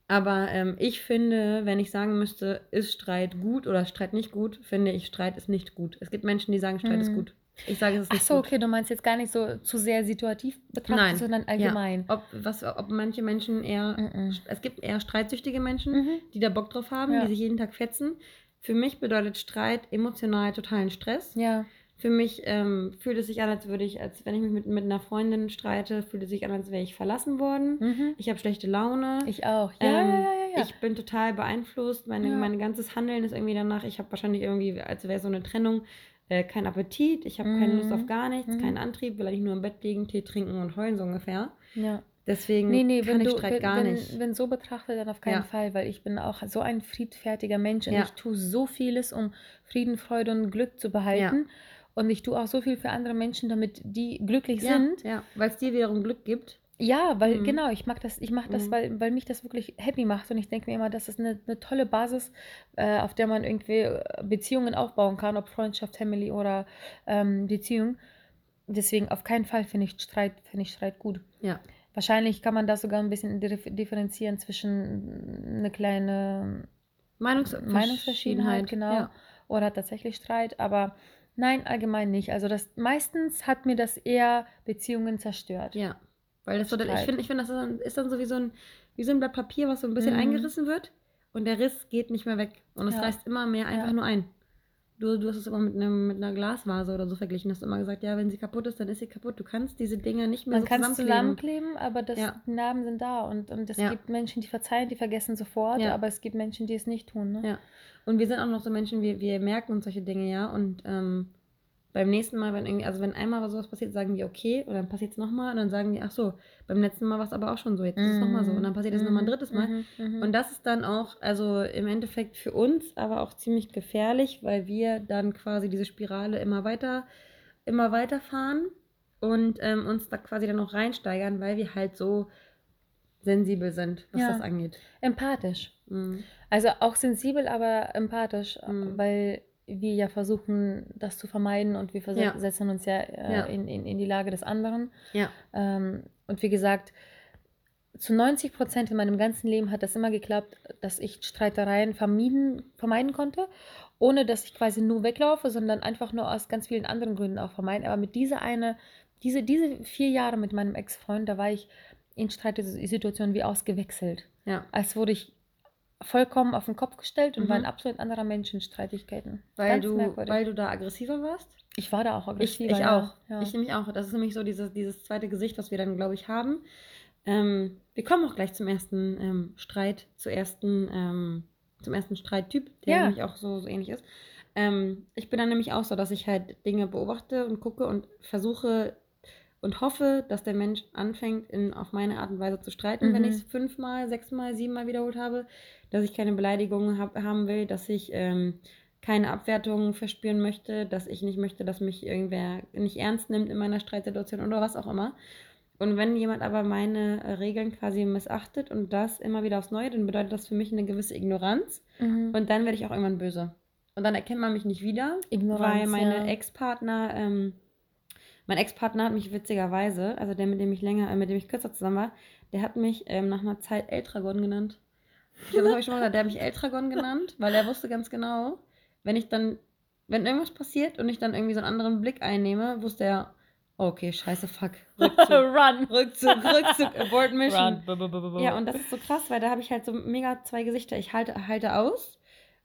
[SPEAKER 1] Aber ähm, ich finde, wenn ich sagen müsste, ist Streit gut oder Streit nicht gut, finde ich, Streit ist nicht gut. Es gibt Menschen, die sagen, Streit ist
[SPEAKER 2] Mhm.
[SPEAKER 1] gut. Ich sage, es ist
[SPEAKER 2] Ach
[SPEAKER 1] nicht
[SPEAKER 2] so,
[SPEAKER 1] gut.
[SPEAKER 2] okay, du meinst jetzt gar nicht so zu sehr situativ betrachtet,
[SPEAKER 1] Nein.
[SPEAKER 2] sondern allgemein.
[SPEAKER 1] Ob, was, ob manche Menschen eher,
[SPEAKER 2] Mhm.
[SPEAKER 1] es gibt eher streitsüchtige Menschen,
[SPEAKER 2] Mhm.
[SPEAKER 1] die da Bock drauf haben,
[SPEAKER 2] Ja.
[SPEAKER 1] die sich jeden Tag fetzen. Für mich bedeutet Streit emotional totalen Stress.
[SPEAKER 2] Ja.
[SPEAKER 1] Für mich ähm, fühlt es sich an, als würde ich, als wenn ich mich mit, mit einer Freundin streite, fühlt es sich an, als wäre ich verlassen worden.
[SPEAKER 2] Mhm.
[SPEAKER 1] Ich habe schlechte Laune.
[SPEAKER 2] Ich auch. Ja,
[SPEAKER 1] Ähm,
[SPEAKER 2] ja, ja, ja, ja.
[SPEAKER 1] Ich bin total beeinflusst. Meine,
[SPEAKER 2] Ja.
[SPEAKER 1] Mein ganzes Handeln ist irgendwie danach. Ich habe wahrscheinlich irgendwie, als wäre so eine Trennung, äh, kein Appetit. Ich habe keine Lust
[SPEAKER 2] Mhm.
[SPEAKER 1] auf gar nichts,
[SPEAKER 2] Mhm.
[SPEAKER 1] keinen Antrieb, will eigentlich nur im Bett liegen, Tee trinken und heulen so ungefähr.
[SPEAKER 2] ja.
[SPEAKER 1] Deswegen
[SPEAKER 2] Nee, nee,
[SPEAKER 1] kann
[SPEAKER 2] wenn
[SPEAKER 1] ich Streit
[SPEAKER 2] wenn,
[SPEAKER 1] gar
[SPEAKER 2] wenn,
[SPEAKER 1] nicht.
[SPEAKER 2] wenn so betrachtet, dann auf keinen
[SPEAKER 1] Ja.
[SPEAKER 2] Fall, weil ich bin auch so ein friedfertiger Mensch und
[SPEAKER 1] Ja.
[SPEAKER 2] ich tue so vieles, um Frieden, Freude und Glück zu behalten. Und ich tue auch so viel für andere Menschen, damit die glücklich
[SPEAKER 1] ja,
[SPEAKER 2] sind.
[SPEAKER 1] ja, weil es dir wiederum Glück gibt.
[SPEAKER 2] Ja, weil
[SPEAKER 1] Mhm.
[SPEAKER 2] genau, ich mag das, ich mache das,
[SPEAKER 1] Mhm.
[SPEAKER 2] weil, weil mich das wirklich happy macht und ich denke mir immer, das ist eine, eine tolle Basis, äh, auf der man irgendwie äh, Beziehungen aufbauen kann, ob Freundschaft, Family oder ähm, Beziehung. Deswegen auf keinen Fall finde ich Streit, finde ich Streit gut.
[SPEAKER 1] Ja.
[SPEAKER 2] Wahrscheinlich kann man das sogar ein bisschen dif- differenzieren zwischen eine kleine
[SPEAKER 1] Meinungs
[SPEAKER 2] Meinungsverschiedenheit, genau,
[SPEAKER 1] Ja.
[SPEAKER 2] oder tatsächlich Streit, aber nein, allgemein nicht. Also das meistens hat mir das eher Beziehungen zerstört.
[SPEAKER 1] Ja, weil das so, ich finde, ich finde, das ist dann, ist dann so wie so ein, wie so ein Blatt Papier, was so ein bisschen
[SPEAKER 2] Mhm.
[SPEAKER 1] eingerissen wird und der Riss geht nicht mehr weg und es
[SPEAKER 2] Ja.
[SPEAKER 1] reißt immer mehr einfach
[SPEAKER 2] Ja.
[SPEAKER 1] nur ein. Du, du hast es immer mit, einem, mit einer Glasvase oder so verglichen, hast immer gesagt, ja, wenn sie kaputt ist, dann ist sie kaputt. Du kannst diese Dinger nicht mehr
[SPEAKER 2] Man
[SPEAKER 1] so
[SPEAKER 2] kann es
[SPEAKER 1] zusammenkleben.
[SPEAKER 2] zusammenkleben, aber das,
[SPEAKER 1] Ja.
[SPEAKER 2] die Narben sind da und, und es
[SPEAKER 1] Ja.
[SPEAKER 2] gibt Menschen, die verzeihen, die vergessen sofort,
[SPEAKER 1] Ja.
[SPEAKER 2] aber es gibt Menschen, die es nicht tun. Ne?
[SPEAKER 1] Ja. Und wir sind auch noch so Menschen, wir, wir merken uns solche Dinge ja und ähm, beim nächsten Mal, wenn irgendwie, also wenn einmal sowas passiert, sagen wir okay und dann passiert es nochmal und dann sagen wir, ach so, beim letzten Mal war es aber auch schon so, jetzt ist es nochmal so und dann passiert es nochmal ein drittes Mal.
[SPEAKER 2] Mhm, mhm.
[SPEAKER 1] Und das ist dann auch, also im Endeffekt für uns, aber auch ziemlich gefährlich, weil wir dann quasi diese Spirale immer weiter, immer weiter fahren und ähm, uns da quasi dann auch reinsteigern, weil wir halt so sensibel sind, was
[SPEAKER 2] Ja.
[SPEAKER 1] das angeht.
[SPEAKER 2] Empathisch.
[SPEAKER 1] Mhm.
[SPEAKER 2] Also auch sensibel, aber empathisch,
[SPEAKER 1] Mhm.
[SPEAKER 2] weil wir ja versuchen, das zu vermeiden und wir
[SPEAKER 1] Ja.
[SPEAKER 2] versetzen uns ja, äh,
[SPEAKER 1] Ja.
[SPEAKER 2] In, in, in die Lage des anderen.
[SPEAKER 1] Ja.
[SPEAKER 2] Ähm, und wie gesagt, zu 90 Prozent in meinem ganzen Leben hat das immer geklappt, dass ich Streitereien vermieden, vermeiden konnte, ohne dass ich quasi nur weglaufe, sondern einfach nur aus ganz vielen anderen Gründen auch vermeiden. Aber mit dieser eine, diese, diese vier Jahre mit meinem Ex-Freund, da war ich in Streitsituationen wie ausgewechselt.
[SPEAKER 1] Ja.
[SPEAKER 2] Als wurde ich vollkommen auf den Kopf gestellt und
[SPEAKER 1] Mhm.
[SPEAKER 2] war ein absolut anderer Mensch in Streitigkeiten.
[SPEAKER 1] Weil
[SPEAKER 2] Ganz
[SPEAKER 1] du,
[SPEAKER 2] merkwürdig.
[SPEAKER 1] weil du da aggressiver warst?
[SPEAKER 2] ich war da auch
[SPEAKER 1] Ich,
[SPEAKER 2] aggressiver.
[SPEAKER 1] ich
[SPEAKER 2] ja.
[SPEAKER 1] auch.
[SPEAKER 2] Ja.
[SPEAKER 1] Ich nämlich auch. Das ist nämlich so dieses, dieses zweite Gesicht, was wir dann, glaube ich, haben. Ähm, wir kommen auch gleich zum ersten ähm, Streit, zur ersten, ähm, zum ersten Streittyp, der
[SPEAKER 2] Ja.
[SPEAKER 1] nämlich auch so, so ähnlich ist. Ähm, ich bin dann nämlich auch so, dass ich halt Dinge beobachte und gucke und versuche und hoffe, dass der Mensch anfängt, in, auf meine Art und Weise zu streiten, wenn
[SPEAKER 2] Mhm.
[SPEAKER 1] ich es fünfmal, sechsmal, siebenmal wiederholt habe, dass ich keine Beleidigungen hab, haben will, dass ich ähm, keine Abwertungen verspüren möchte, dass ich nicht möchte, dass mich irgendwer nicht ernst nimmt in meiner Streitsituation oder was auch immer. Und wenn jemand aber meine äh, Regeln quasi missachtet und das immer wieder aufs Neue, dann bedeutet das für mich eine gewisse Ignoranz.
[SPEAKER 2] Mhm.
[SPEAKER 1] Und dann werde ich auch irgendwann böse. Und dann erkennt man mich nicht wieder,
[SPEAKER 2] Ignoranz,
[SPEAKER 1] weil meine
[SPEAKER 2] ja.
[SPEAKER 1] Ex-Partner, ähm, mein Ex-Partner hat mich witzigerweise, also der, mit dem ich länger, äh, mit dem ich kürzer zusammen war, der hat mich ähm, nach einer Zeit Eltragon genannt. Das habe ich schon mal gesagt, der hat mich Eltragon genannt, weil er wusste ganz genau, wenn ich dann, wenn irgendwas passiert und ich dann irgendwie so einen anderen Blick einnehme, wusste er, Okay, scheiße, fuck. Rückzug.
[SPEAKER 2] Run.
[SPEAKER 1] Rückzug, Rückzug, Abort Mission.
[SPEAKER 2] Bu- bu- bu.
[SPEAKER 1] Ja, und das ist so krass, weil da habe ich halt so mega zwei Gesichter. Ich halte, halte aus.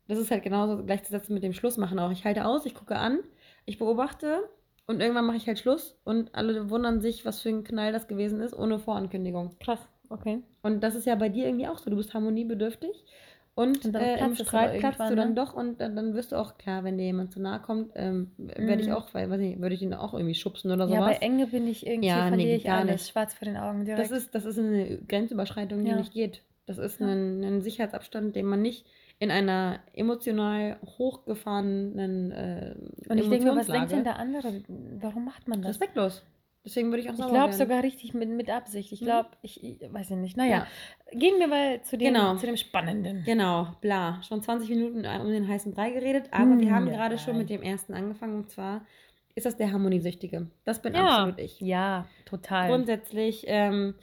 [SPEAKER 1] Das ist halt genauso gleichzusetzen mit dem Schlussmachen auch. Ich halte aus, ich gucke an, ich beobachte und irgendwann mache ich halt Schluss und alle wundern sich, was für ein Knall das gewesen ist, ohne Vorankündigung.
[SPEAKER 2] Krass, okay.
[SPEAKER 1] Und das ist ja bei dir irgendwie auch so. Du bist harmoniebedürftig und,
[SPEAKER 2] Und dann
[SPEAKER 1] äh, im Streit platzt du dann
[SPEAKER 2] ne?
[SPEAKER 1] doch und dann, dann wirst du auch klar, wenn dir jemand zu nahe kommt, ähm, werde ich
[SPEAKER 2] Mhm.
[SPEAKER 1] auch, weil, weiß nicht, würde ich ihn auch irgendwie schubsen oder
[SPEAKER 2] Ja, bei
[SPEAKER 1] sowas.
[SPEAKER 2] Enge bin ich irgendwie,
[SPEAKER 1] Ja, nee,
[SPEAKER 2] verliere
[SPEAKER 1] geht
[SPEAKER 2] ich
[SPEAKER 1] gar
[SPEAKER 2] alles.
[SPEAKER 1] nicht.
[SPEAKER 2] Schwarz vor den Augen direkt.
[SPEAKER 1] Das ist, das ist eine Grenzüberschreitung, die
[SPEAKER 2] Ja.
[SPEAKER 1] nicht geht. Das ist
[SPEAKER 2] Ja.
[SPEAKER 1] ein, ein Sicherheitsabstand, den man nicht in einer emotional hochgefahrenen äh,
[SPEAKER 2] und ich denke was denkt denn der andere? Warum macht man das?
[SPEAKER 1] Respektlos. Deswegen würde ich auch
[SPEAKER 2] Ich
[SPEAKER 1] sauer
[SPEAKER 2] glaube sogar richtig mit, mit Absicht. Ich
[SPEAKER 1] Mhm.
[SPEAKER 2] glaube, ich, ich weiß ja nicht. Naja, gehen wir mal zu dem,
[SPEAKER 1] Genau.
[SPEAKER 2] zu dem Spannenden.
[SPEAKER 1] Genau, bla. Schon 20 Minuten um den heißen Brei geredet, aber wir
[SPEAKER 2] Mm,
[SPEAKER 1] haben
[SPEAKER 2] ja,
[SPEAKER 1] gerade schon mit dem ersten angefangen und zwar ist das der Harmoniesüchtige. Das bin
[SPEAKER 2] Ja.
[SPEAKER 1] absolut ich.
[SPEAKER 2] Ja, total.
[SPEAKER 1] Grundsätzlich, ähm,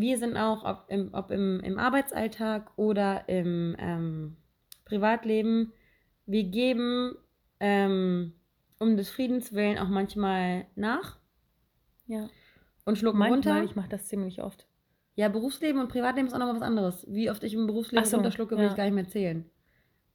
[SPEAKER 1] wir sind auch, ob im, ob im, im Arbeitsalltag oder im ähm, Privatleben, wir geben ähm, um des Friedens willen auch manchmal nach
[SPEAKER 2] ja.
[SPEAKER 1] und schlucken
[SPEAKER 2] Manchmal,
[SPEAKER 1] runter.
[SPEAKER 2] ich mache das ziemlich oft.
[SPEAKER 1] Ja, Berufsleben und Privatleben ist auch nochmal was anderes. Wie oft ich im Berufsleben
[SPEAKER 2] so,
[SPEAKER 1] runterschlucke, will
[SPEAKER 2] ja.
[SPEAKER 1] ich gar nicht mehr zählen.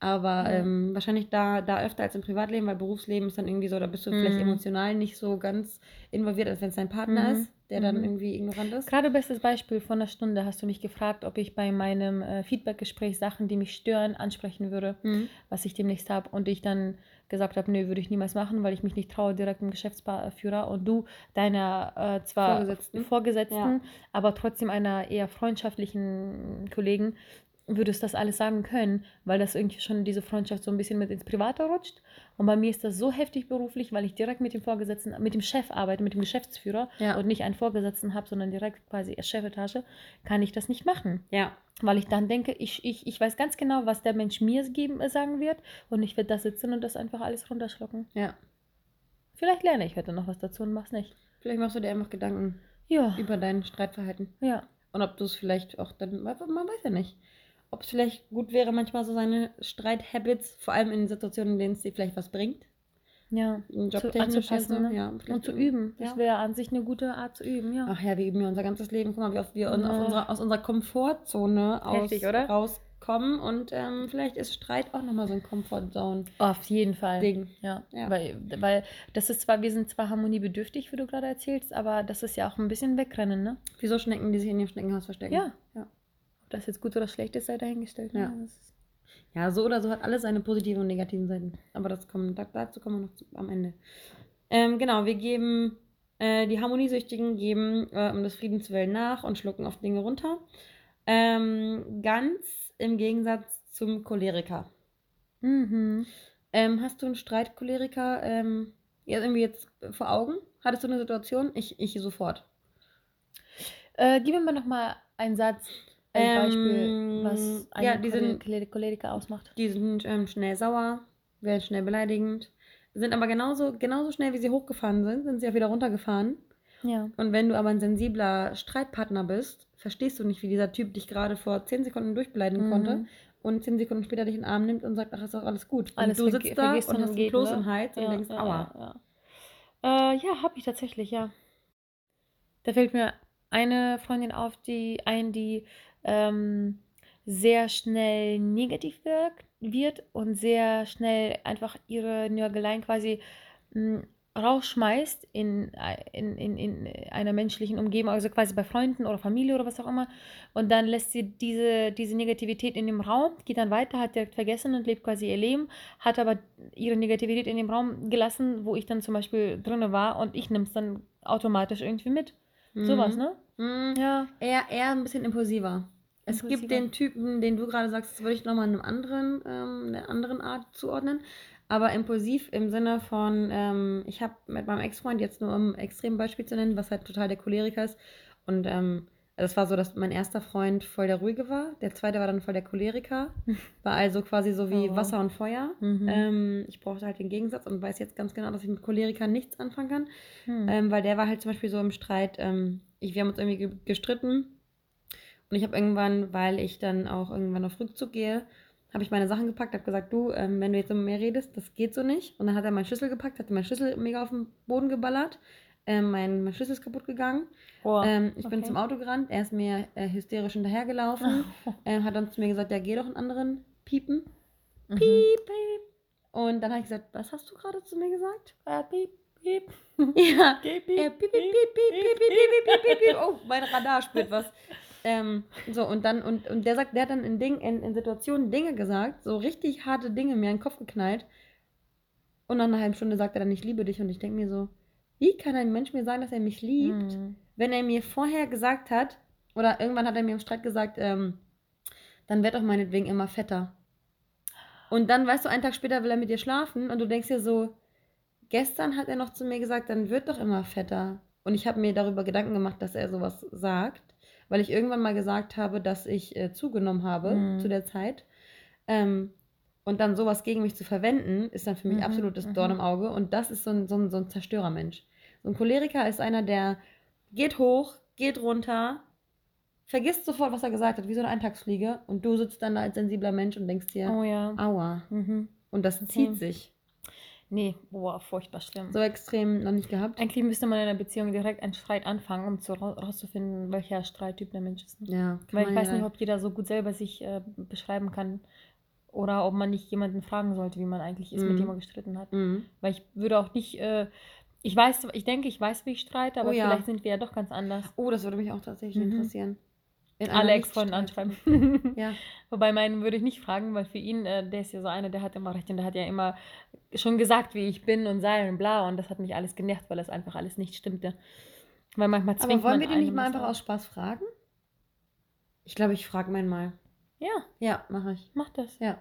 [SPEAKER 1] Aber
[SPEAKER 2] Ja.
[SPEAKER 1] ähm, wahrscheinlich da, da öfter als im Privatleben, weil Berufsleben ist dann irgendwie so, da bist du vielleicht
[SPEAKER 2] Mhm.
[SPEAKER 1] emotional nicht so ganz involviert, als wenn es dein Partner
[SPEAKER 2] Mhm.
[SPEAKER 1] ist, der dann
[SPEAKER 2] Mhm.
[SPEAKER 1] irgendwie ignorant ist.
[SPEAKER 2] Gerade bestes Beispiel vor einer Stunde hast du mich gefragt, ob ich bei meinem äh, Feedbackgespräch Sachen, die mich stören, ansprechen würde,
[SPEAKER 1] Mhm.
[SPEAKER 2] was ich demnächst habe. Und ich dann gesagt habe, nö, würde ich niemals machen, weil ich mich nicht traue, direkt im Geschäftsführer und du deiner äh, zwar
[SPEAKER 1] Vorgesetzten.
[SPEAKER 2] Vorgesetzten,
[SPEAKER 1] Ja.
[SPEAKER 2] aber trotzdem einer eher freundschaftlichen Kollegen würdest das alles sagen können, weil das irgendwie schon diese Freundschaft so ein bisschen mit ins Private rutscht. Und bei mir ist das so heftig beruflich, weil ich direkt mit dem Vorgesetzten, mit dem Chef arbeite, mit dem Geschäftsführer
[SPEAKER 1] Ja.
[SPEAKER 2] und nicht einen Vorgesetzten habe, sondern direkt quasi als Chefetage, kann ich das nicht machen.
[SPEAKER 1] Ja.
[SPEAKER 2] Weil ich dann denke, ich, ich, ich weiß ganz genau, was der Mensch mir geben, äh, sagen wird und ich werde da sitzen und das einfach alles runterschlucken.
[SPEAKER 1] Ja.
[SPEAKER 2] Vielleicht lerne ich heute noch was dazu und mach's nicht.
[SPEAKER 1] Vielleicht machst du dir einfach Gedanken
[SPEAKER 2] Ja,
[SPEAKER 1] über dein Streitverhalten.
[SPEAKER 2] ja.
[SPEAKER 1] Und ob du es vielleicht auch dann, man weiß ja nicht. Ob es vielleicht gut wäre, manchmal so seine Streithabits, vor allem in Situationen, in denen es dir vielleicht was bringt.
[SPEAKER 2] Ja,
[SPEAKER 1] Jobtechnisch
[SPEAKER 2] anzupassen,
[SPEAKER 1] also,
[SPEAKER 2] ne?
[SPEAKER 1] ja,
[SPEAKER 2] und zu üben. Das
[SPEAKER 1] Ja.
[SPEAKER 2] wäre an sich eine gute Art zu üben, ja.
[SPEAKER 1] Ach ja, wir üben ja unser ganzes Leben. Guck mal, wie oft wir uns
[SPEAKER 2] Ja.
[SPEAKER 1] auf unserer, aus unserer Komfortzone aus,
[SPEAKER 2] Heftig, oder?
[SPEAKER 1] rauskommen. Und ähm, vielleicht ist Streit auch nochmal so ein Comfortzone-Ding.
[SPEAKER 2] Auf jeden Fall. Ja,
[SPEAKER 1] Ja.
[SPEAKER 2] Weil, weil das ist zwar, wir sind zwar harmoniebedürftig, wie du gerade erzählst, aber das ist ja auch ein bisschen wegrennen, ne?
[SPEAKER 1] Wieso Schnecken, die sich in dem Schneckenhaus verstecken?
[SPEAKER 2] Ja.
[SPEAKER 1] Ja,
[SPEAKER 2] Ob das jetzt gut oder schlecht ist, sei dahingestellt.
[SPEAKER 1] Ja.
[SPEAKER 2] Ne? Das ist-
[SPEAKER 1] ja so oder so hat alles seine positiven und negativen Seiten. Aber das kommen, da, dazu kommen wir noch zu, am Ende. Ähm, genau, wir geben, äh, die Harmoniesüchtigen geben äh, um des Friedens willen nach und schlucken auf Dinge runter. Ähm, ganz im Gegensatz zum Choleriker.
[SPEAKER 2] Mhm.
[SPEAKER 1] Ähm, hast du einen Streitcholeriker ähm, ja, irgendwie jetzt vor Augen? Hattest du eine Situation? Ich, ich sofort.
[SPEAKER 2] Äh, gib mir mal nochmal einen Satz, ein
[SPEAKER 1] Ähm,
[SPEAKER 2] Beispiel, was
[SPEAKER 1] ja,
[SPEAKER 2] einen
[SPEAKER 1] die sind-
[SPEAKER 2] Choler- Choleriker ausmacht.
[SPEAKER 1] Die sind ähm, schnell sauer, werden schnell beleidigend, sind aber genauso, genauso schnell, wie sie hochgefahren sind, sind sie auch wieder runtergefahren.
[SPEAKER 2] Ja.
[SPEAKER 1] Und wenn du aber ein sensibler Streitpartner bist, verstehst du nicht, wie dieser Typ dich gerade vor 10 Sekunden durchbeleidigen
[SPEAKER 2] Mhm.
[SPEAKER 1] konnte und 10 Sekunden später dich in den Arm nimmt und sagt, ach, ist doch alles gut. Und
[SPEAKER 2] Alles
[SPEAKER 1] du sitzt da
[SPEAKER 2] und
[SPEAKER 1] hast einen
[SPEAKER 2] geht,
[SPEAKER 1] Kloß
[SPEAKER 2] ne?
[SPEAKER 1] im Hals und
[SPEAKER 2] Ja,
[SPEAKER 1] denkst,
[SPEAKER 2] ja,
[SPEAKER 1] aua.
[SPEAKER 2] Ja, ja. Äh, ja habe ich tatsächlich, ja. Da fällt mir eine Freundin auf, die ein, die ähm, sehr schnell negativ wirkt, wird und sehr schnell einfach ihre Nörgeleien quasi mh, rausschmeißt in, ei- in, in, in einer menschlichen Umgebung, also quasi bei Freunden oder Familie oder was auch immer. Und dann lässt sie diese, diese Negativität in dem Raum, geht dann weiter, hat direkt vergessen und lebt quasi ihr Leben, hat aber ihre Negativität in dem Raum gelassen, wo ich dann zum Beispiel drinne war und ich nehme es dann automatisch irgendwie mit. Sowas, ne?
[SPEAKER 1] Mhm.
[SPEAKER 2] Ja.
[SPEAKER 1] Eher, eher ein bisschen impulsiver. Es gibt den Typen, den du gerade sagst, das würde ich nochmal in einem anderen, ähm, einer anderen Art zuordnen. Aber impulsiv im Sinne von, ähm, ich habe mit meinem Ex-Freund jetzt nur um ein Extrembeispiel zu nennen, was halt total der Choleriker ist. Und ähm, es war so, dass mein erster Freund voll der Ruhige war, der zweite war dann voll der Choleriker. War also quasi so wie
[SPEAKER 2] Oh.
[SPEAKER 1] Wasser und Feuer.
[SPEAKER 2] Mhm.
[SPEAKER 1] Ähm, ich brauchte halt den Gegensatz und weiß jetzt ganz genau, dass ich mit Cholerikern nichts anfangen kann.
[SPEAKER 2] Hm.
[SPEAKER 1] Ähm, weil der war halt zum Beispiel so im Streit, ähm, ich, wir haben uns irgendwie ge gestritten und ich habe irgendwann, weil ich dann auch irgendwann auf Rückzug gehe, habe ich meine Sachen gepackt, habe gesagt, du, ähm, wenn du jetzt mit mir redest, das geht so nicht. Und dann hat er meinen Schlüssel gepackt, hat meinen Schlüssel mega auf den Boden geballert. Ähm, mein, mein Schlüssel ist kaputt gegangen.
[SPEAKER 2] Oh,
[SPEAKER 1] Ähm, ich bin
[SPEAKER 2] okay.
[SPEAKER 1] zum Auto gerannt. Er ist mir äh, hysterisch hinterhergelaufen. ähm, hat dann zu mir gesagt, ja, geh doch einen anderen piepen.
[SPEAKER 2] Mhm.
[SPEAKER 1] Piep, piep. Und dann habe ich gesagt, was hast du gerade zu mir gesagt?
[SPEAKER 2] Ah, piep, piep.
[SPEAKER 1] Ja.
[SPEAKER 2] Piep,
[SPEAKER 1] Äh, piep, piep, piep, piep, piep, piep, piep, piep, piep, piep. Oh, mein Radar spürt was. Ähm, so, und dann, und, und der sagt, der hat dann in, Ding, in, in Situationen Dinge gesagt, so richtig harte Dinge mir in den Kopf geknallt. Und nach einer halben Stunde sagt er dann, ich liebe dich. Und ich denke mir so, wie kann ein Mensch mir sagen, dass er mich liebt,
[SPEAKER 2] Mhm.
[SPEAKER 1] wenn er mir vorher gesagt hat, oder irgendwann hat er mir im Streit gesagt, ähm, dann werd doch meinetwegen immer fetter. Und dann, weißt du, einen Tag später will er mit dir schlafen und du denkst dir so, gestern hat er noch zu mir gesagt, dann wird doch immer fetter. Und ich habe mir darüber Gedanken gemacht, dass er sowas sagt, weil ich irgendwann mal gesagt habe, dass ich äh, zugenommen habe
[SPEAKER 2] Mhm.
[SPEAKER 1] zu der Zeit. Ähm, und dann sowas gegen mich zu verwenden, ist dann für mich
[SPEAKER 2] Mhm,
[SPEAKER 1] absolutes
[SPEAKER 2] mhm.
[SPEAKER 1] Dorn im Auge. Und das ist so ein, so ein, so ein Zerstörermensch. So ein Choleriker ist einer, der geht hoch, geht runter, vergisst sofort, was er gesagt hat, wie so eine Eintagsfliege. Und du sitzt dann da als sensibler Mensch und denkst dir,
[SPEAKER 2] Oh ja.
[SPEAKER 1] aua.
[SPEAKER 2] Mhm.
[SPEAKER 1] Und das zieht sich.
[SPEAKER 2] Nee, boah, furchtbar schlimm.
[SPEAKER 1] So extrem noch nicht gehabt.
[SPEAKER 2] Eigentlich müsste man in einer Beziehung direkt einen Streit anfangen, um zu, rauszufinden, welcher Streittyp der Mensch ist. Ne?
[SPEAKER 1] Ja,
[SPEAKER 2] Weil ich weiß
[SPEAKER 1] ja-
[SPEAKER 2] nicht, ob jeder so gut selber sich äh, beschreiben kann. Oder ob man nicht jemanden fragen sollte, wie man eigentlich ist,
[SPEAKER 1] Mhm.
[SPEAKER 2] mit dem man gestritten hat.
[SPEAKER 1] Mhm.
[SPEAKER 2] Weil ich würde auch nicht, äh, ich weiß, ich denke, ich weiß, wie ich streite, aber
[SPEAKER 1] Oh ja.
[SPEAKER 2] vielleicht sind wir ja doch ganz anders.
[SPEAKER 1] Oh, das würde mich auch tatsächlich
[SPEAKER 2] Mhm.
[SPEAKER 1] interessieren. In
[SPEAKER 2] Alle Ex-Freunde
[SPEAKER 1] Nichtstreit-
[SPEAKER 2] anschreiben.
[SPEAKER 1] Ja.
[SPEAKER 2] Wobei meinen würde ich nicht fragen, weil für ihn, äh, der ist ja so einer, der hat immer recht und der hat ja immer schon gesagt, wie ich bin und sei und bla und das hat mich alles genervt, weil das einfach alles nicht stimmte. Weil manchmal zwingt
[SPEAKER 1] Aber wollen
[SPEAKER 2] man
[SPEAKER 1] wir den nicht mal einfach aus Spaß fragen? Ich glaube, ich frage meinen mal.
[SPEAKER 2] Ja,
[SPEAKER 1] Ja, mache ich.
[SPEAKER 2] mach das.
[SPEAKER 1] Ja.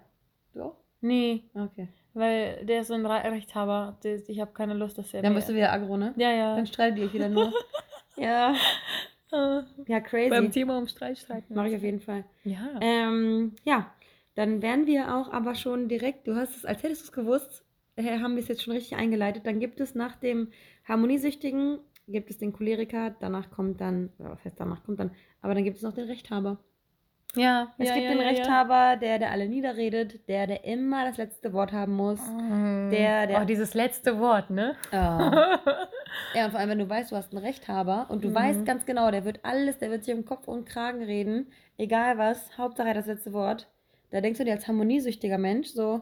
[SPEAKER 1] Du auch?
[SPEAKER 2] Nee,
[SPEAKER 1] Okay.
[SPEAKER 2] weil der ist so ein Re Rechthaber. Der, ich habe keine Lust, dass er
[SPEAKER 1] Dann bist du wieder aggro, ne?
[SPEAKER 2] Ja, ja.
[SPEAKER 1] Dann streitet ihr euch wieder nur. ja. Ja,
[SPEAKER 2] beim
[SPEAKER 1] crazy.
[SPEAKER 2] Thema um Streit streiten.
[SPEAKER 1] Mache ich auf jeden Fall.
[SPEAKER 2] Ja.
[SPEAKER 1] Ähm, ja, dann wären wir auch aber schon direkt, du hast es, als hättest du es gewusst, äh, haben wir es jetzt schon richtig eingeleitet. Dann gibt es nach dem Harmoniesüchtigen, gibt es den Choleriker, danach kommt dann, oder was heißt danach kommt dann, aber dann gibt es noch den Rechthaber.
[SPEAKER 2] Ja.
[SPEAKER 1] Es
[SPEAKER 2] ja,
[SPEAKER 1] gibt
[SPEAKER 2] ja,
[SPEAKER 1] den Rechthaber, der, der alle niederredet, der, der immer das letzte Wort haben muss.
[SPEAKER 2] Ja.
[SPEAKER 1] Der- der-
[SPEAKER 2] Oh, dieses letzte Wort, ne?
[SPEAKER 1] Ja. ja, und vor allem, wenn du weißt, du hast einen Rechthaber und du
[SPEAKER 2] Mhm.
[SPEAKER 1] weißt ganz genau, der wird alles, der wird sich um Kopf und Kragen reden, egal was, Hauptsache das letzte Wort. Da denkst du dir als harmoniesüchtiger Mensch so,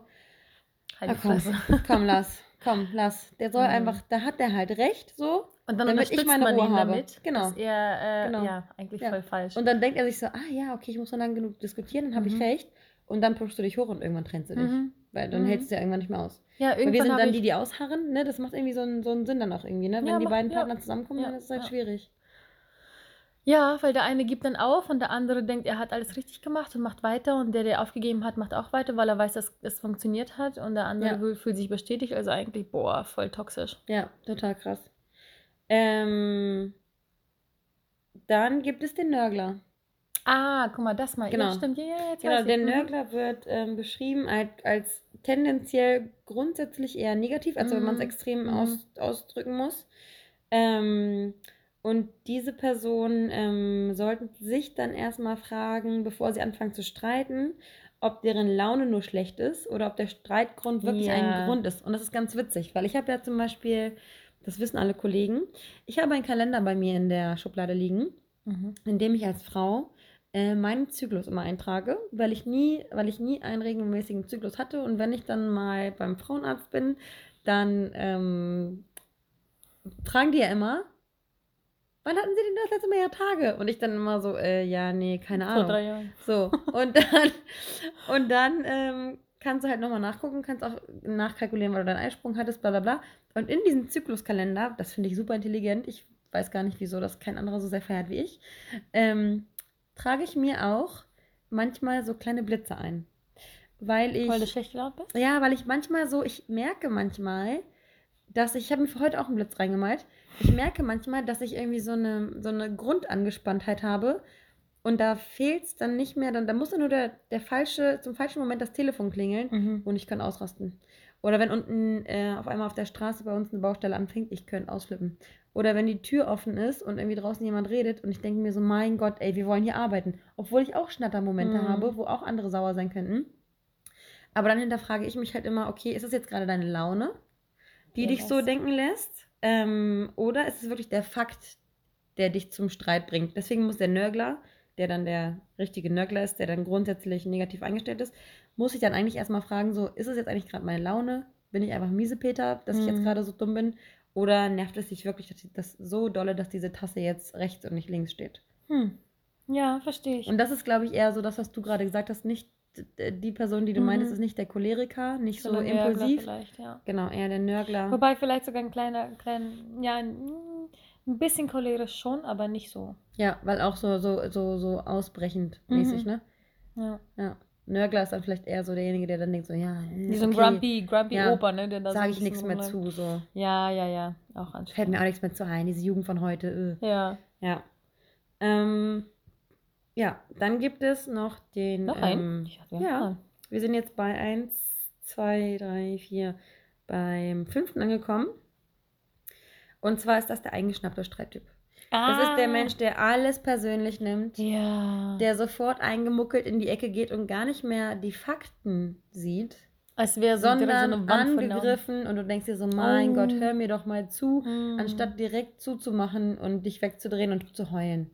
[SPEAKER 2] Halt
[SPEAKER 1] ah, komm, komm, lass, komm, lass. Der soll
[SPEAKER 2] Mhm.
[SPEAKER 1] einfach, da hat der halt recht, so.
[SPEAKER 2] Und dann
[SPEAKER 1] Damit ich meine
[SPEAKER 2] man
[SPEAKER 1] Ruhe
[SPEAKER 2] ihn
[SPEAKER 1] habe.
[SPEAKER 2] damit.
[SPEAKER 1] Genau.
[SPEAKER 2] Dass er, äh,
[SPEAKER 1] Genau.
[SPEAKER 2] ja, eigentlich
[SPEAKER 1] Ja.
[SPEAKER 2] voll falsch.
[SPEAKER 1] Und dann denkt er sich so, ah ja, okay, ich muss noch lang genug diskutieren, dann habe ich
[SPEAKER 2] Mhm.
[SPEAKER 1] recht. Und dann pushst du dich hoch und irgendwann trennst du dich.
[SPEAKER 2] Mhm.
[SPEAKER 1] Weil dann
[SPEAKER 2] Mhm.
[SPEAKER 1] hältst du ja irgendwann nicht mehr aus.
[SPEAKER 2] ja,
[SPEAKER 1] Weil wir
[SPEAKER 2] irgendwann
[SPEAKER 1] sind dann
[SPEAKER 2] ich,
[SPEAKER 1] die, die ausharren, ne? Das macht irgendwie so einen, so einen Sinn dann auch irgendwie, ne? Wenn
[SPEAKER 2] Ja,
[SPEAKER 1] die beiden
[SPEAKER 2] ja.
[SPEAKER 1] Partner zusammenkommen, dann ist es halt schwierig.
[SPEAKER 2] Ja, weil der eine gibt dann auf und der andere denkt, er hat alles richtig gemacht und macht weiter und der, der aufgegeben hat, macht auch weiter, weil er weiß, dass es funktioniert hat und der andere
[SPEAKER 1] Ja.
[SPEAKER 2] fühlt sich bestätigt. Also eigentlich, boah, voll toxisch.
[SPEAKER 1] Ja, total krass. Ähm, dann gibt es den Nörgler.
[SPEAKER 2] Ah, guck mal, das mal.
[SPEAKER 1] Genau.
[SPEAKER 2] Ja, stimmt. Ja, ja, jetzt
[SPEAKER 1] Genau, der.
[SPEAKER 2] Mhm.
[SPEAKER 1] Nörgler wird ähm, beschrieben als, als tendenziell grundsätzlich eher negativ, also wenn man es
[SPEAKER 2] Mhm.
[SPEAKER 1] extrem
[SPEAKER 2] Mhm.
[SPEAKER 1] aus, ausdrücken muss. Ähm, und diese Personen ähm, sollten sich dann erstmal fragen, bevor sie anfangen zu streiten, ob deren Laune nur schlecht ist oder ob der Streitgrund wirklich
[SPEAKER 2] Ja.
[SPEAKER 1] ein Grund ist. Und das ist ganz witzig, weil ich habe ja zum Beispiel, das wissen alle Kollegen, ich habe einen Kalender bei mir in der Schublade liegen
[SPEAKER 2] Mhm.
[SPEAKER 1] in dem ich als Frau äh, meinen Zyklus immer eintrage, weil ich nie, weil ich nie einen regelmäßigen Zyklus hatte und wenn ich dann mal beim Frauenarzt bin, dann ähm, fragen die ja immer, wann hatten sie denn das letzte Mal ihre Tage? Und ich dann immer so, äh, ja, nee, keine
[SPEAKER 2] Vor
[SPEAKER 1] Ahnung.
[SPEAKER 2] drei Jahren.
[SPEAKER 1] So, und dann, und dann ähm, kannst du halt nochmal nachgucken, kannst auch nachkalkulieren, weil du deinen Eisprung hattest, bla bla bla. Und in diesem Zykluskalender, das finde ich super intelligent, ich weiß gar nicht, wieso das kein anderer so sehr feiert wie ich, ähm, trage ich mir auch manchmal so kleine Blitze ein. Weil ich.
[SPEAKER 2] Weil du schlecht gelaunt bist?
[SPEAKER 1] Ja, weil ich manchmal so, ich merke manchmal, dass ich, ich habe mir für heute auch einen Blitz reingemalt. Ich merke manchmal, dass ich irgendwie so eine, so eine Grundangespanntheit habe und da fehlt es dann nicht mehr, dann da muss dann nur der, der falsche, zum falschen Moment das Telefon klingeln
[SPEAKER 2] Mhm.
[SPEAKER 1] und ich kann ausrasten. Oder wenn unten äh, auf einmal auf der Straße bei uns eine Baustelle anfängt, ich könnte ausflippen. Oder wenn die Tür offen ist und irgendwie draußen jemand redet und ich denke mir so, mein Gott, ey, wir wollen hier arbeiten. Obwohl ich auch Schnattermomente
[SPEAKER 2] Mhm.
[SPEAKER 1] habe, wo auch andere sauer sein könnten. Aber dann hinterfrage ich mich halt immer, okay, ist das jetzt gerade deine Laune, die
[SPEAKER 2] Ja,
[SPEAKER 1] dich so denken lässt? Ähm, oder ist es wirklich der Fakt, der dich zum Streit bringt? Deswegen muss der Nörgler, der dann der richtige Nörgler ist, der dann grundsätzlich negativ eingestellt ist, muss ich dann eigentlich erstmal fragen, so, ist es jetzt eigentlich gerade meine Laune? Bin ich einfach Miesepeter, dass ich jetzt
[SPEAKER 2] Mhm.
[SPEAKER 1] gerade so dumm bin? Oder nervt es dich wirklich dass das so dolle, dass diese Tasse jetzt rechts und nicht links steht?
[SPEAKER 2] Hm. Ja, verstehe ich.
[SPEAKER 1] Und das ist, glaube ich, eher so das, was du gerade gesagt hast. Nicht d- die Person, die du
[SPEAKER 2] Mhm.
[SPEAKER 1] meintest, ist nicht der Choleriker, nicht so
[SPEAKER 2] Nörgler
[SPEAKER 1] impulsiv.
[SPEAKER 2] Vielleicht, ja.
[SPEAKER 1] Genau, eher der Nörgler.
[SPEAKER 2] Wobei vielleicht sogar ein kleiner, klein, ja, ein bisschen cholerisch schon, aber nicht so.
[SPEAKER 1] Ja, weil auch so, so, so, so ausbrechend
[SPEAKER 2] Mhm.
[SPEAKER 1] mäßig, ne?
[SPEAKER 2] Ja.
[SPEAKER 1] Ja. Nörgler ist dann vielleicht eher so derjenige, der dann denkt so, ja,
[SPEAKER 2] Wie so ein
[SPEAKER 1] okay,
[SPEAKER 2] grumpy, grumpy
[SPEAKER 1] Ja.
[SPEAKER 2] Opa, ne? Der da so
[SPEAKER 1] sage
[SPEAKER 2] ein
[SPEAKER 1] ich nichts mehr zu, so.
[SPEAKER 2] Ja, ja, ja. Auch
[SPEAKER 1] Fällt
[SPEAKER 2] anstrengend.
[SPEAKER 1] mir auch nichts mehr zu ein, diese Jugend von heute. Äh.
[SPEAKER 2] Ja.
[SPEAKER 1] Ja. Ähm, ja, dann gibt es noch den.
[SPEAKER 2] Noch
[SPEAKER 1] ähm,
[SPEAKER 2] ein?
[SPEAKER 1] Ja.
[SPEAKER 2] einen.
[SPEAKER 1] Wir sind jetzt bei 1, 2, 3, 4, beim fünften angekommen. Und zwar ist das der eingeschnappte Streittyp. Das ist der
[SPEAKER 2] Ah.
[SPEAKER 1] Mensch, der alles persönlich nimmt,
[SPEAKER 2] Ja.
[SPEAKER 1] der sofort eingemuckelt in die Ecke geht und gar nicht mehr die Fakten sieht,
[SPEAKER 2] Als wäre so,
[SPEAKER 1] sondern
[SPEAKER 2] eine Wand
[SPEAKER 1] angegriffen und du denkst dir so, mein
[SPEAKER 2] Oh.
[SPEAKER 1] Gott, hör mir doch mal zu,
[SPEAKER 2] Mhm.
[SPEAKER 1] anstatt direkt zuzumachen und dich wegzudrehen und zu heulen.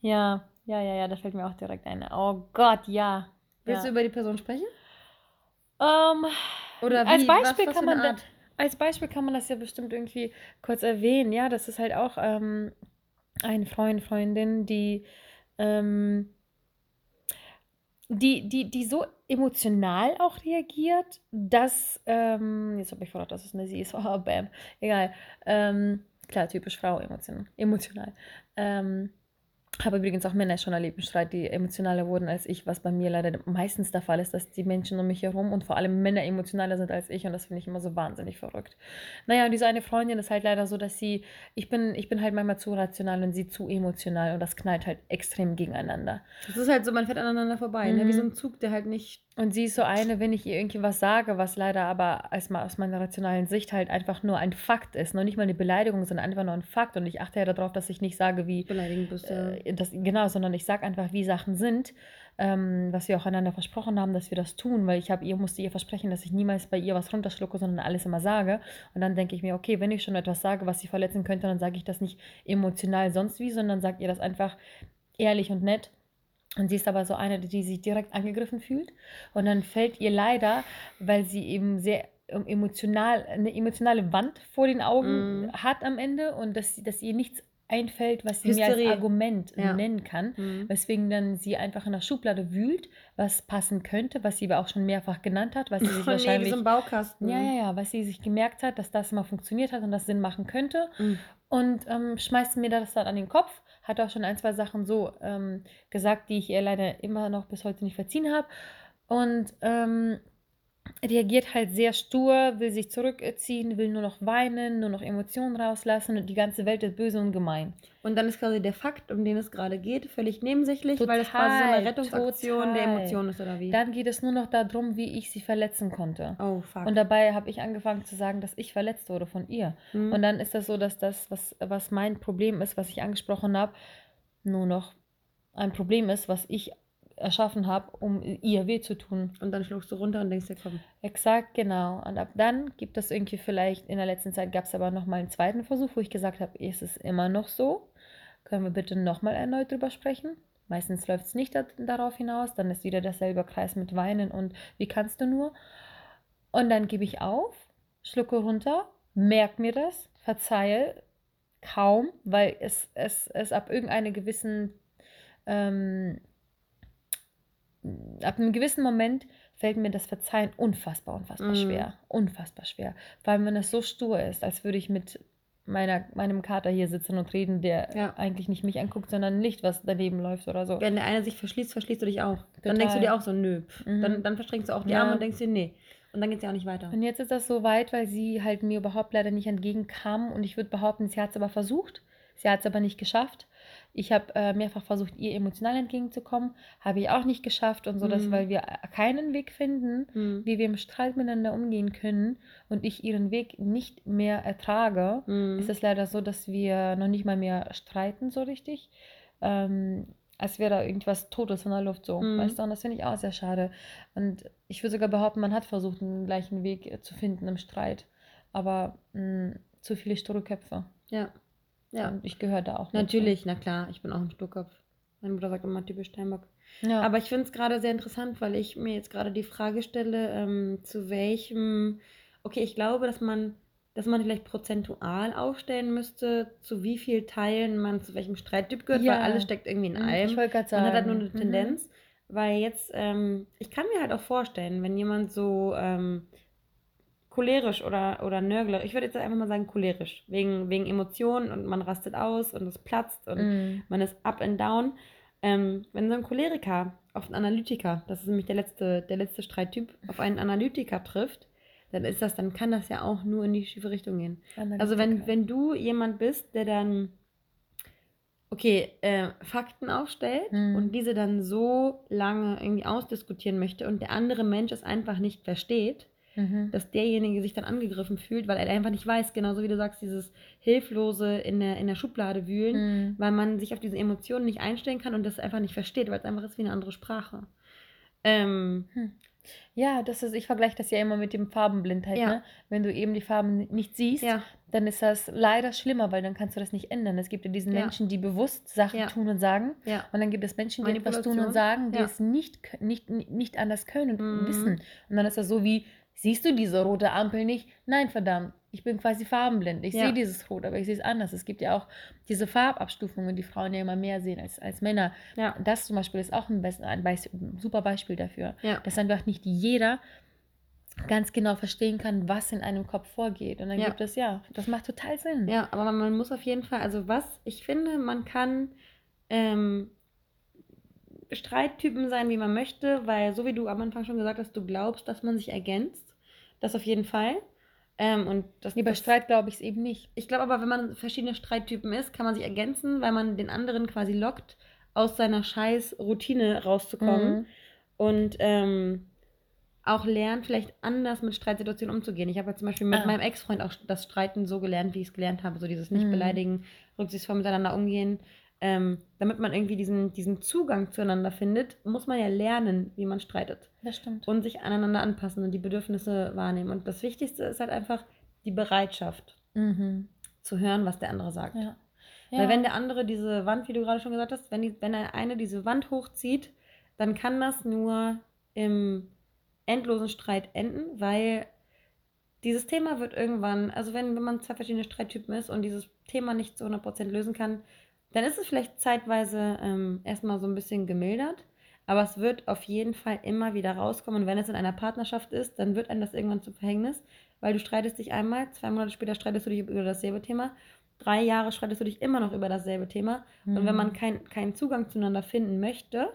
[SPEAKER 2] Ja, ja, ja, ja, da fällt mir auch direkt ein. Oh Gott, ja.
[SPEAKER 1] Willst
[SPEAKER 2] ja.
[SPEAKER 1] du über die Person sprechen?
[SPEAKER 2] Ähm,
[SPEAKER 1] Oder wie?
[SPEAKER 2] als Beispiel
[SPEAKER 1] was, was
[SPEAKER 2] kann man da,
[SPEAKER 1] Art?
[SPEAKER 2] Als Beispiel kann man das ja bestimmt irgendwie kurz erwähnen. Ja, das ist halt auch ähm, ein Freund, Freundin, die, ähm, die, die, die so emotional auch reagiert, dass, ähm, jetzt habe ich verraten, dass es eine sie ist, oh, bam, egal. Ähm, klar, typisch Frau, emotional. emotional. Habe übrigens auch Männer schon erlebt im Streit, die emotionaler wurden als ich, was bei mir leider meistens der Fall ist, dass die Menschen um mich herum und vor allem Männer emotionaler sind als ich und das finde ich immer so wahnsinnig verrückt. Naja, und diese eine Freundin ist halt leider so, dass sie, ich bin, ich bin halt manchmal zu rational und sie zu emotional und das knallt halt extrem gegeneinander.
[SPEAKER 1] Das ist halt so, man fährt aneinander vorbei, ne? wie
[SPEAKER 2] Mhm.
[SPEAKER 1] so ein Zug, der halt nicht.
[SPEAKER 2] Und sie ist so eine, wenn ich ihr irgendwie was sage, was leider aber als mal aus meiner rationalen Sicht halt einfach nur ein Fakt ist, noch nicht mal eine Beleidigung, sondern einfach nur ein Fakt. Und ich achte ja darauf, dass ich nicht sage, wie,
[SPEAKER 1] beleidigend bist. Ja.
[SPEAKER 2] äh, das, genau, sondern ich sage einfach, wie Sachen sind, ähm, was wir auch einander versprochen haben, dass wir das tun, weil ich habe ihr musste ihr versprechen, dass ich niemals bei ihr was runterschlucke, sondern alles immer sage. Und dann denke ich mir, okay, wenn ich schon etwas sage, was sie verletzen könnte, dann sage ich das nicht emotional sonst wie, sondern sage ihr das einfach ehrlich und nett. Und sie ist aber so eine, die sich direkt angegriffen fühlt. Und dann fällt ihr leider, weil sie eben sehr ähm, emotional, eine emotionale Wand vor den Augen
[SPEAKER 1] Mhm.
[SPEAKER 2] hat am Ende und dass, sie- dass ihr nichts einfällt, was sie mir
[SPEAKER 1] Hysterie.
[SPEAKER 2] als Argument
[SPEAKER 1] Ja.
[SPEAKER 2] nennen kann.
[SPEAKER 1] Mhm.
[SPEAKER 2] Weswegen dann sie einfach in der Schublade wühlt, was passen könnte, was sie aber auch schon mehrfach genannt hat, was sie sich
[SPEAKER 1] Oh, nee,
[SPEAKER 2] wahrscheinlich.
[SPEAKER 1] ein Baukasten.
[SPEAKER 2] ja, ja, ja, was sie sich gemerkt hat, dass das mal funktioniert hat und das Sinn machen könnte.
[SPEAKER 1] Mhm.
[SPEAKER 2] Und ähm, schmeißt mir das dann an den Kopf. Hat auch schon ein, zwei Sachen so ähm, gesagt, die ich ihr leider immer noch bis heute nicht verziehen habe. Und ähm, reagiert halt sehr stur, will sich zurückziehen, will nur noch weinen, nur noch Emotionen rauslassen und die ganze Welt ist böse und gemein.
[SPEAKER 1] Und dann ist quasi der Fakt, um den es gerade geht, völlig nebensächlich, weil es quasi so
[SPEAKER 2] Total,
[SPEAKER 1] eine Rettungsaktion der
[SPEAKER 2] total.
[SPEAKER 1] Emotionen ist, oder wie?
[SPEAKER 2] Dann geht es nur noch darum, wie ich sie verletzen konnte.
[SPEAKER 1] oh, fuck.
[SPEAKER 2] Und dabei habe ich angefangen zu sagen, dass ich verletzt wurde von ihr.
[SPEAKER 1] Mhm.
[SPEAKER 2] Und dann ist das so, dass das, was, was mein Problem ist, was ich angesprochen habe, nur noch ein Problem ist, was ich erschaffen habe, um ihr weh zu tun.
[SPEAKER 1] Und dann schluckst du runter und denkst dir, komm.
[SPEAKER 2] Exakt, genau. Und ab dann gibt es irgendwie vielleicht, in der letzten Zeit gab es aber nochmal einen zweiten Versuch, wo ich gesagt habe, ist es immer noch so? Können wir bitte nochmal erneut drüber sprechen? Meistens läuft es nicht da, darauf hinaus, dann ist wieder derselbe Kreis mit Weinen und wie kannst du nur? Und dann gebe ich auf, schlucke runter, merke mir das, verzeihe kaum, weil es, es, es ab irgendeinem gewissen ähm, ab einem gewissen Moment fällt mir das Verzeihen unfassbar, unfassbar
[SPEAKER 1] Mhm.
[SPEAKER 2] schwer. Unfassbar schwer. Vor allem, wenn es so stur ist, als würde ich mit meiner, meinem Kater hier sitzen und reden, der
[SPEAKER 1] Ja.
[SPEAKER 2] eigentlich nicht mich anguckt, sondern ein Licht, was daneben läuft oder so.
[SPEAKER 1] Wenn der eine sich verschließt, verschließt du dich auch. Dann
[SPEAKER 2] Total.
[SPEAKER 1] denkst du dir auch so, nö.
[SPEAKER 2] Mhm.
[SPEAKER 1] Dann, dann verstrengst du auch die
[SPEAKER 2] Ja.
[SPEAKER 1] Arme und denkst dir, nee. Und dann geht es ja auch nicht weiter.
[SPEAKER 2] Und jetzt ist das so weit, weil sie halt mir überhaupt leider nicht entgegenkam und ich würde behaupten, sie hat es aber versucht. Sie hat es aber nicht geschafft. Ich habe äh, mehrfach versucht, ihr emotional entgegenzukommen, habe ich auch nicht geschafft und so, dass,
[SPEAKER 1] Mhm.
[SPEAKER 2] weil wir keinen Weg finden,
[SPEAKER 1] Mhm.
[SPEAKER 2] wie wir im Streit miteinander umgehen können und ich ihren Weg nicht mehr ertrage,
[SPEAKER 1] Mhm.
[SPEAKER 2] ist es leider so, dass wir noch nicht mal mehr streiten so richtig. Ähm, als wäre da irgendwas Totes in der Luft so,
[SPEAKER 1] Mhm.
[SPEAKER 2] weißt du? Und das finde ich auch sehr schade. Und ich würde sogar behaupten, man hat versucht, einen gleichen Weg äh, zu finden im Streit. Aber mh, zu viele sture Köpfe.
[SPEAKER 1] Ja. Ja.
[SPEAKER 2] Und ich gehöre da auch. dazu.
[SPEAKER 1] Natürlich, na klar, ich bin auch ein Sturkopf. Meine Mutter sagt immer typisch Steinbock.
[SPEAKER 2] Ja.
[SPEAKER 1] Aber ich finde es gerade sehr interessant, weil ich mir jetzt gerade die Frage stelle, ähm, zu welchem, okay, ich glaube, dass man, dass man vielleicht prozentual aufstellen müsste, zu wie viel Teilen man zu welchem Streittyp gehört,
[SPEAKER 2] Ja.
[SPEAKER 1] weil alles steckt irgendwie in
[SPEAKER 2] Mhm,
[SPEAKER 1] allem.
[SPEAKER 2] ich wollte gerade sagen.
[SPEAKER 1] Man hat halt nur eine
[SPEAKER 2] Mhm.
[SPEAKER 1] Tendenz, weil jetzt, ähm, ich kann mir halt auch vorstellen, wenn jemand so ähm, cholerisch oder, oder nörgler, ich würde jetzt einfach mal sagen cholerisch, wegen, wegen Emotionen und man rastet aus und es platzt und
[SPEAKER 2] Mhm.
[SPEAKER 1] man ist up and down. Ähm, wenn so ein Choleriker auf einen Analytiker, das ist nämlich der letzte, der letzte Streittyp, auf einen Analytiker trifft, dann ist das, dann kann das ja auch nur in die schiefe Richtung gehen. Also wenn,
[SPEAKER 2] Analytiker.
[SPEAKER 1] wenn du jemand bist, der dann okay, äh, Fakten aufstellt
[SPEAKER 2] Mhm.
[SPEAKER 1] und diese dann so lange irgendwie ausdiskutieren möchte und der andere Mensch es einfach nicht versteht,
[SPEAKER 2] Mhm.
[SPEAKER 1] dass derjenige sich dann angegriffen fühlt, weil er einfach nicht weiß, genauso wie du sagst, dieses hilflose in der, in der Schublade wühlen,
[SPEAKER 2] Mhm.
[SPEAKER 1] weil man sich auf diese Emotionen nicht einstellen kann und das einfach nicht versteht, weil es einfach ist wie eine andere Sprache. Ähm,
[SPEAKER 2] Ja, das ist, ich vergleiche das ja immer mit dem Farbenblindheit.
[SPEAKER 1] Ja.
[SPEAKER 2] Ne? Wenn du eben die Farben nicht siehst,
[SPEAKER 1] ja,
[SPEAKER 2] dann ist das leider schlimmer, weil dann kannst du das nicht ändern. Es gibt ja diesen
[SPEAKER 1] Ja.
[SPEAKER 2] Menschen, die bewusst Sachen tun und sagen. Und dann gibt es Menschen, die etwas tun und sagen, die es nicht, nicht, nicht anders können und
[SPEAKER 1] Mhm.
[SPEAKER 2] wissen. Und dann ist das so wie, siehst du diese rote Ampel nicht? Nein, verdammt, ich bin quasi farbenblind. Ich
[SPEAKER 1] Ja.
[SPEAKER 2] sehe dieses Rot, aber ich sehe es anders. Es gibt ja auch diese Farbabstufungen, die Frauen ja immer mehr sehen als, als Männer.
[SPEAKER 1] ja,
[SPEAKER 2] Das zum Beispiel ist auch ein, best, ein, Beis- ein super Beispiel dafür.
[SPEAKER 1] ja.
[SPEAKER 2] dass einfach nicht jeder ganz genau verstehen kann, was in einem Kopf vorgeht. Und dann gibt es, ja, das macht total Sinn.
[SPEAKER 1] Ja, aber man, man muss auf jeden Fall, also was, ich finde, man kann ähm, Streittypen sein, wie man möchte, weil so wie du am Anfang schon gesagt hast, du glaubst, dass man sich ergänzt. Das auf jeden Fall. Ähm, und das,
[SPEAKER 2] Nee, bei
[SPEAKER 1] das,
[SPEAKER 2] Streit glaube ich es eben nicht.
[SPEAKER 1] Ich glaube aber, wenn man verschiedene Streittypen ist, kann man sich ergänzen, weil man den anderen quasi lockt, aus seiner scheiß Routine rauszukommen
[SPEAKER 2] Mhm.
[SPEAKER 1] und ähm, auch lernt, vielleicht anders mit Streitsituationen umzugehen. Ich habe ja zum Beispiel mit
[SPEAKER 2] Ah.
[SPEAKER 1] meinem Ex-Freund auch das Streiten so gelernt, wie ich es gelernt habe. So dieses nicht
[SPEAKER 2] Mhm.
[SPEAKER 1] beleidigen, rücksichtsvoll miteinander umgehen. Ähm, damit man irgendwie diesen, diesen Zugang zueinander findet, muss man ja lernen, wie man streitet.
[SPEAKER 2] Das stimmt.
[SPEAKER 1] Und sich aneinander anpassen und die Bedürfnisse wahrnehmen. Und das Wichtigste ist halt einfach die Bereitschaft
[SPEAKER 2] Mhm.
[SPEAKER 1] zu hören, was der andere sagt.
[SPEAKER 2] Ja.
[SPEAKER 1] Weil
[SPEAKER 2] Ja.
[SPEAKER 1] wenn der andere diese Wand, wie du gerade schon gesagt hast, wenn, die, wenn der eine diese Wand hochzieht, dann kann das nur im endlosen Streit enden, weil dieses Thema wird irgendwann, also wenn, wenn man zwei verschiedene Streittypen ist und dieses Thema nicht zu 100% lösen kann, dann ist es vielleicht zeitweise ähm, erstmal so ein bisschen gemildert, aber es wird auf jeden Fall immer wieder rauskommen. Und wenn es in einer Partnerschaft ist, dann wird einem das irgendwann zum Verhängnis, weil du streitest dich einmal, zwei Monate später streitest du dich über dasselbe Thema, drei Jahre streitest du dich immer noch über dasselbe Thema. Und wenn man
[SPEAKER 2] Mhm.
[SPEAKER 1] kein, keinen Zugang zueinander finden möchte,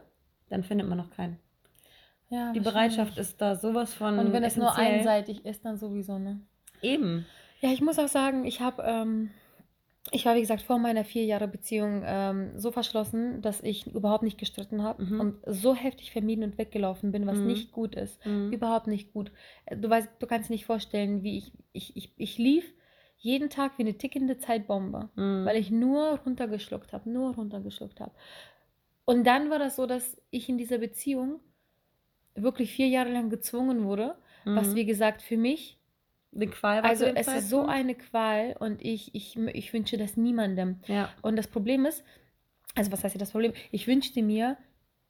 [SPEAKER 1] dann findet man noch keinen.
[SPEAKER 2] ja,
[SPEAKER 1] Die. Bereitschaft ist da sowas von.
[SPEAKER 2] Und wenn es nur einseitig ist, dann sowieso, ne?
[SPEAKER 1] Eben.
[SPEAKER 2] Ja, ich muss auch sagen, ich habe, ähm, ich war wie gesagt vor meiner vier Jahre Beziehung ähm, so verschlossen, dass ich überhaupt nicht gestritten habe
[SPEAKER 1] Mhm.
[SPEAKER 2] und so heftig vermieden und weggelaufen bin, was
[SPEAKER 1] Mhm.
[SPEAKER 2] nicht gut ist.
[SPEAKER 1] Mhm.
[SPEAKER 2] Überhaupt nicht gut. Äh, Du weißt, du kannst dir nicht vorstellen, wie ich, ich, ich, ich lief jeden Tag wie eine tickende Zeitbombe,
[SPEAKER 1] Mhm.
[SPEAKER 2] weil ich nur runtergeschluckt habe, nur runtergeschluckt habe. Und dann war das so, dass ich in dieser Beziehung wirklich vier Jahre lang gezwungen wurde, was
[SPEAKER 1] Mhm.
[SPEAKER 2] wie gesagt für mich
[SPEAKER 1] Eine Qual war
[SPEAKER 2] also es ist so eine Qual und ich, ich, ich wünsche das niemandem.
[SPEAKER 1] Ja.
[SPEAKER 2] Und das Problem ist, also was heißt hier das Problem? Ich wünschte mir,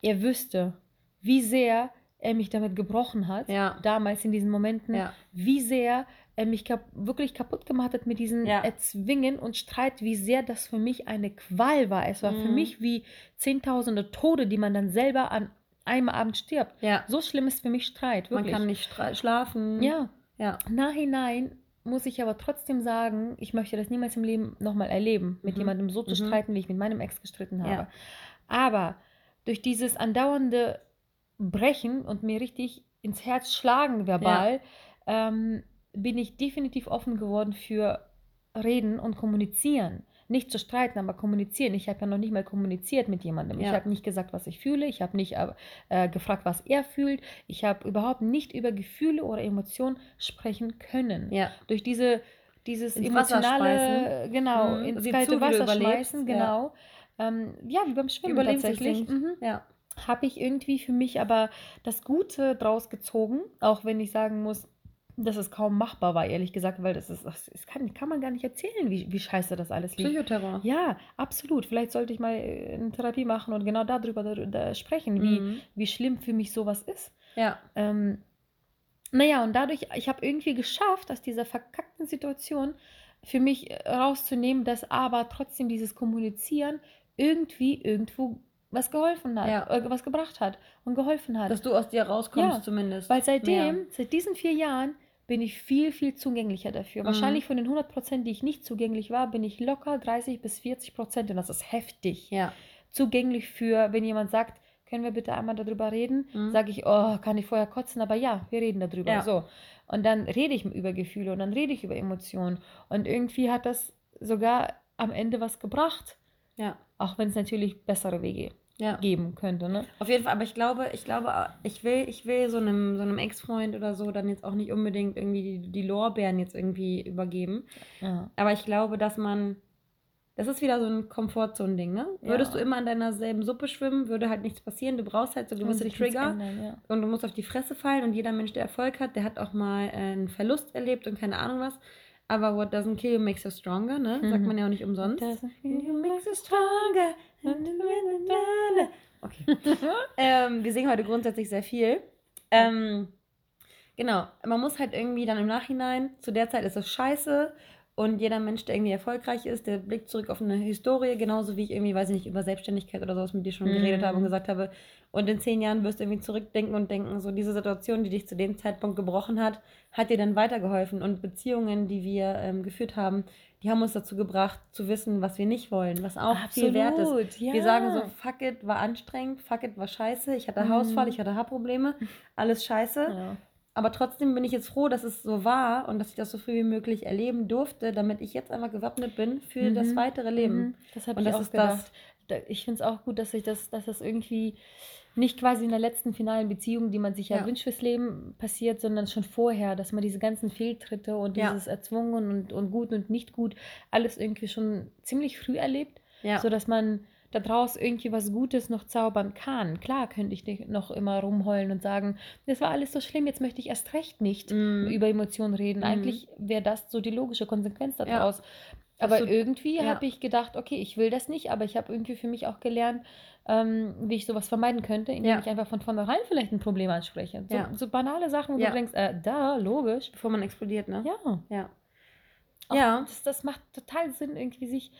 [SPEAKER 2] er wüsste, wie sehr er mich damit gebrochen hat,
[SPEAKER 1] Ja.
[SPEAKER 2] damals in diesen Momenten,
[SPEAKER 1] Ja.
[SPEAKER 2] wie sehr er mich kap wirklich kaputt gemacht hat mit diesen
[SPEAKER 1] Ja.
[SPEAKER 2] Erzwingen und Streit, wie sehr das für mich eine Qual war. Es war für
[SPEAKER 1] Mhm.
[SPEAKER 2] mich wie zehntausende Tode, die man dann selber an einem Abend stirbt.
[SPEAKER 1] Ja.
[SPEAKER 2] So schlimm ist für mich Streit,
[SPEAKER 1] Man
[SPEAKER 2] wirklich.
[SPEAKER 1] kann nicht schlafen.
[SPEAKER 2] ja.
[SPEAKER 1] Ja.
[SPEAKER 2] Nachhinein muss ich aber trotzdem sagen, ich möchte das niemals im Leben nochmal erleben, mit
[SPEAKER 1] Mhm.
[SPEAKER 2] jemandem so zu
[SPEAKER 1] Mhm.
[SPEAKER 2] streiten, wie ich mit meinem Ex gestritten habe.
[SPEAKER 1] Ja.
[SPEAKER 2] Aber durch dieses andauernde Brechen und mir richtig ins Herz schlagen verbal, ähm, bin ich definitiv offen geworden für Reden und Kommunizieren. Nicht zu streiten, aber kommunizieren. Ich habe ja noch nicht mal kommuniziert mit jemandem. Ich
[SPEAKER 1] Ja.
[SPEAKER 2] habe nicht gesagt, was ich fühle. Ich habe nicht äh, gefragt, was er fühlt. Ich habe überhaupt nicht über Gefühle oder Emotionen sprechen können.
[SPEAKER 1] Ja.
[SPEAKER 2] Durch diese, dieses
[SPEAKER 1] Ins
[SPEAKER 2] emotionale, genau,
[SPEAKER 1] Mhm.
[SPEAKER 2] ins kalte Wasser schmeißen,
[SPEAKER 1] Ja.
[SPEAKER 2] genau. Ähm, ja, wie beim Schwimmen tatsächlich. Mhm
[SPEAKER 1] Ja.
[SPEAKER 2] habe ich irgendwie für mich aber das Gute draus gezogen, auch wenn ich sagen muss, dass es kaum machbar war, ehrlich gesagt, weil das ist, das kann, kann man gar nicht erzählen, wie, wie scheiße das alles liegt.
[SPEAKER 1] Psychoterror.
[SPEAKER 2] Ja, absolut. Vielleicht sollte ich mal äh, eine Therapie machen und genau darüber da, da sprechen, wie,
[SPEAKER 1] Mhm.
[SPEAKER 2] wie schlimm für mich sowas ist.
[SPEAKER 1] Ja.
[SPEAKER 2] Ähm, naja, und dadurch, ich habe irgendwie geschafft, aus dieser verkackten Situation für mich äh, rauszunehmen, dass aber trotzdem dieses Kommunizieren irgendwie irgendwo was geholfen hat,
[SPEAKER 1] Ja.
[SPEAKER 2] äh, was gebracht hat und geholfen hat.
[SPEAKER 1] Dass du aus dir rauskommst
[SPEAKER 2] Ja,
[SPEAKER 1] zumindest.
[SPEAKER 2] Weil seitdem,
[SPEAKER 1] Mehr.
[SPEAKER 2] seit diesen vier Jahren, bin ich viel, viel zugänglicher dafür.
[SPEAKER 1] Mhm.
[SPEAKER 2] Wahrscheinlich von den 100 Prozent, die ich nicht zugänglich war, bin ich locker 30 bis 40 Prozent und das ist heftig.
[SPEAKER 1] Ja.
[SPEAKER 2] Zugänglich für, wenn jemand sagt, können wir bitte einmal darüber reden,
[SPEAKER 1] Mhm.
[SPEAKER 2] sage ich, oh, kann ich vorher kotzen, aber ja, wir reden darüber.
[SPEAKER 1] Ja.
[SPEAKER 2] So. Und dann rede ich über Gefühle und dann rede ich über Emotionen. Und irgendwie hat das sogar am Ende was gebracht.
[SPEAKER 1] Ja.
[SPEAKER 2] Auch wenn es natürlich bessere Wege
[SPEAKER 1] Ja.
[SPEAKER 2] geben könnte. Ne?
[SPEAKER 1] Auf jeden Fall, aber ich glaube, ich glaube, ich will, ich will so einem, so einem Ex-Freund oder so dann jetzt auch nicht unbedingt irgendwie die, die Lorbeeren jetzt irgendwie übergeben.
[SPEAKER 2] Ja.
[SPEAKER 1] Aber ich glaube, dass man. Das ist wieder so ein Komfortzone-Ding, ne? Würdest
[SPEAKER 2] Ja.
[SPEAKER 1] du immer in deiner selben Suppe schwimmen, würde halt nichts passieren. Du brauchst halt so gewisse Trigger
[SPEAKER 2] ändern,
[SPEAKER 1] und du musst auf die Fresse fallen. Und jeder Mensch, der Erfolg hat, der hat auch mal äh, einen Verlust erlebt und keine Ahnung was. Aber what doesn't kill you makes you stronger, ne? Sagt
[SPEAKER 2] Mhm.
[SPEAKER 1] man ja auch nicht umsonst.
[SPEAKER 2] Doesn't
[SPEAKER 1] You makes you stronger. Okay. ähm, wir singen heute grundsätzlich sehr viel. Ähm, genau, man muss halt irgendwie dann im Nachhinein, zu der Zeit ist es scheiße und jeder Mensch, der irgendwie erfolgreich ist, der blickt zurück auf eine Historie, genauso wie ich irgendwie, weiß ich nicht, über Selbstständigkeit oder sowas mit dir schon
[SPEAKER 2] Mhm.
[SPEAKER 1] geredet habe und gesagt habe. Und in zehn Jahren wirst du irgendwie zurückdenken und denken, so diese Situation, die dich zu dem Zeitpunkt gebrochen hat, hat dir dann weitergeholfen. Und Beziehungen, die wir ähm, geführt haben, die haben uns dazu gebracht, zu wissen, was wir nicht wollen, was auch viel wert ist.
[SPEAKER 2] Absolut, ja.
[SPEAKER 1] Wir sagen so, fuck it, war anstrengend, fuck it, war scheiße, ich hatte
[SPEAKER 2] Mhm.
[SPEAKER 1] Hausfall, ich hatte Haarprobleme, alles scheiße.
[SPEAKER 2] Ja.
[SPEAKER 1] Aber trotzdem bin ich jetzt froh, dass es so war und dass ich das so früh wie möglich erleben durfte, damit ich jetzt einfach gewappnet bin für das
[SPEAKER 2] Mhm.
[SPEAKER 1] weitere Leben.
[SPEAKER 2] Mhm, Das habe ich
[SPEAKER 1] das
[SPEAKER 2] auch
[SPEAKER 1] ist
[SPEAKER 2] gedacht.
[SPEAKER 1] das.
[SPEAKER 2] Da, ich finde es auch gut, dass ich das, dass das irgendwie nicht quasi in der letzten finalen Beziehung, die man sich ja,
[SPEAKER 1] Ja.
[SPEAKER 2] wünscht fürs Leben, passiert, sondern schon vorher, dass man diese ganzen Fehltritte und
[SPEAKER 1] Ja.
[SPEAKER 2] dieses Erzwungen und, und gut und nicht gut alles irgendwie schon ziemlich früh erlebt,
[SPEAKER 1] Ja.
[SPEAKER 2] sodass man daraus irgendwie was Gutes noch zaubern kann. Klar könnte ich nicht noch immer rumheulen und sagen, das war alles so schlimm, jetzt möchte ich erst recht nicht
[SPEAKER 1] Mhm.
[SPEAKER 2] über Emotionen reden.
[SPEAKER 1] Mhm.
[SPEAKER 2] Eigentlich wäre das so die logische Konsequenz
[SPEAKER 1] Ja.
[SPEAKER 2] daraus.
[SPEAKER 1] Dass
[SPEAKER 2] Aber
[SPEAKER 1] du-
[SPEAKER 2] irgendwie
[SPEAKER 1] ja.
[SPEAKER 2] habe ich gedacht, okay, ich will das nicht, aber ich habe irgendwie für mich auch gelernt, ähm, wie ich sowas vermeiden könnte, indem
[SPEAKER 1] Ja.
[SPEAKER 2] ich einfach von vornherein vielleicht ein Problem anspreche. So,
[SPEAKER 1] Ja.
[SPEAKER 2] so banale Sachen, wo
[SPEAKER 1] Ja.
[SPEAKER 2] du denkst, äh, da, logisch.
[SPEAKER 1] Bevor man explodiert, ne?
[SPEAKER 2] Ja.
[SPEAKER 1] Ja.
[SPEAKER 2] Auch
[SPEAKER 1] Ja.
[SPEAKER 2] Das, das macht total Sinn, irgendwie sich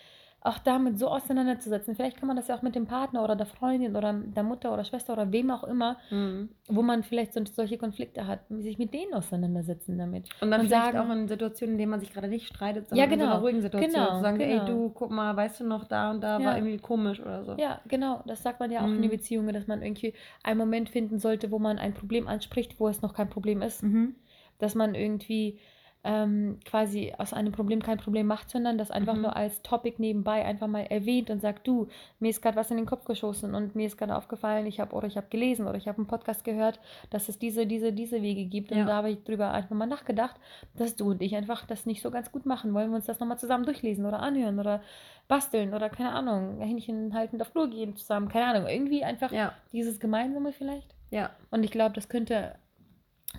[SPEAKER 2] auch damit so auseinanderzusetzen. Vielleicht kann man das ja auch mit dem Partner oder der Freundin oder der Mutter oder Schwester oder wem auch immer,
[SPEAKER 1] Mhm.
[SPEAKER 2] wo man vielleicht so, solche Konflikte hat, sich mit denen auseinandersetzen damit.
[SPEAKER 1] Und dann
[SPEAKER 2] Und
[SPEAKER 1] vielleicht
[SPEAKER 2] sagen-
[SPEAKER 1] auch in Situationen, in denen man sich gerade nicht streitet,
[SPEAKER 2] Ja,
[SPEAKER 1] sondern in so einer
[SPEAKER 2] genau.
[SPEAKER 1] ruhigen Situation.
[SPEAKER 2] Genau,
[SPEAKER 1] zu sagen,
[SPEAKER 2] genau.
[SPEAKER 1] ey, du, guck mal, weißt du noch, da und da
[SPEAKER 2] Ja.
[SPEAKER 1] war irgendwie komisch oder so.
[SPEAKER 2] Ja, genau. Das sagt man ja auch in
[SPEAKER 1] Mhm.
[SPEAKER 2] den Beziehungen, dass man irgendwie einen Moment finden sollte, wo man ein Problem anspricht, wo es noch kein Problem ist.
[SPEAKER 1] Mhm.
[SPEAKER 2] Dass man irgendwie ähm, quasi aus einem Problem kein Problem macht, sondern das einfach
[SPEAKER 1] Mhm.
[SPEAKER 2] nur als Topic nebenbei einfach mal erwähnt und sagt, du, mir ist gerade was in den Kopf geschossen und mir ist gerade aufgefallen, ich habe oder ich habe gelesen oder ich habe einen Podcast gehört, dass es diese, diese, diese Wege gibt. Und
[SPEAKER 1] Ja.
[SPEAKER 2] da habe ich drüber einfach mal nachgedacht, dass du und ich einfach das nicht so ganz gut machen. Wollen wir uns das nochmal zusammen durchlesen oder anhören oder basteln oder keine Ahnung, Händchen haltend auf Flur gehen zusammen, keine Ahnung. Irgendwie einfach
[SPEAKER 1] Ja,
[SPEAKER 2] dieses Gemeinsame vielleicht.
[SPEAKER 1] ja.
[SPEAKER 2] Und ich glaube, das könnte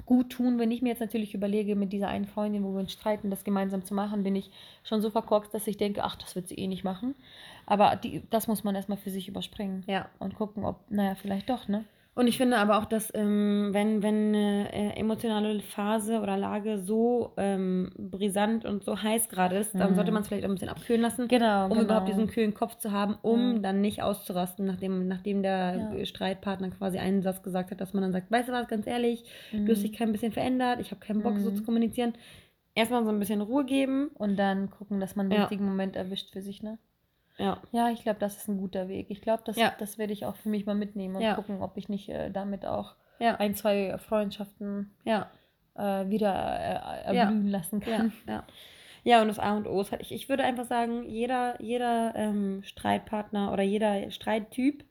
[SPEAKER 2] gut tun, wenn ich mir jetzt natürlich überlege, mit dieser einen Freundin, wo wir uns streiten, das gemeinsam zu machen, bin ich schon so verkorkst, dass ich denke, ach, das wird sie eh nicht machen. Aber die, das muss man erstmal für sich überspringen
[SPEAKER 1] Ja.
[SPEAKER 2] und gucken, ob, naja, vielleicht doch, ne?
[SPEAKER 1] Und ich finde aber auch, dass ähm, wenn, wenn eine äh, emotionale Phase oder Lage so ähm, brisant und so heiß gerade ist, dann
[SPEAKER 2] Mhm.
[SPEAKER 1] sollte man es vielleicht auch ein bisschen abkühlen lassen,
[SPEAKER 2] Genau.
[SPEAKER 1] um überhaupt diesen kühlen Kopf zu haben, um
[SPEAKER 2] Ja.
[SPEAKER 1] dann nicht auszurasten, nachdem, nachdem der
[SPEAKER 2] Ja.
[SPEAKER 1] Streitpartner quasi einen Satz gesagt hat, dass man dann sagt, weißt du was, ganz ehrlich, du hast dich kein bisschen verändert, ich habe keinen Bock so
[SPEAKER 2] Mhm.
[SPEAKER 1] zu kommunizieren. Erstmal so ein bisschen Ruhe geben.
[SPEAKER 2] Und dann gucken, dass man den
[SPEAKER 1] Ja.
[SPEAKER 2] richtigen Moment erwischt für sich, ne?
[SPEAKER 1] Ja.
[SPEAKER 2] Ja, ich glaube, das ist ein guter Weg. Ich glaube, das,
[SPEAKER 1] Ja.
[SPEAKER 2] das werde ich auch für mich mal mitnehmen und
[SPEAKER 1] Ja.
[SPEAKER 2] gucken, ob ich nicht äh, damit auch
[SPEAKER 1] Ja.
[SPEAKER 2] ein, zwei Freundschaften
[SPEAKER 1] Ja.
[SPEAKER 2] äh, wieder äh, erblühen lassen kann.
[SPEAKER 1] ja. Ja, und das A und O ist halt, ich, ich würde einfach sagen, jeder, jeder ähm, Streitpartner oder jeder Streittyp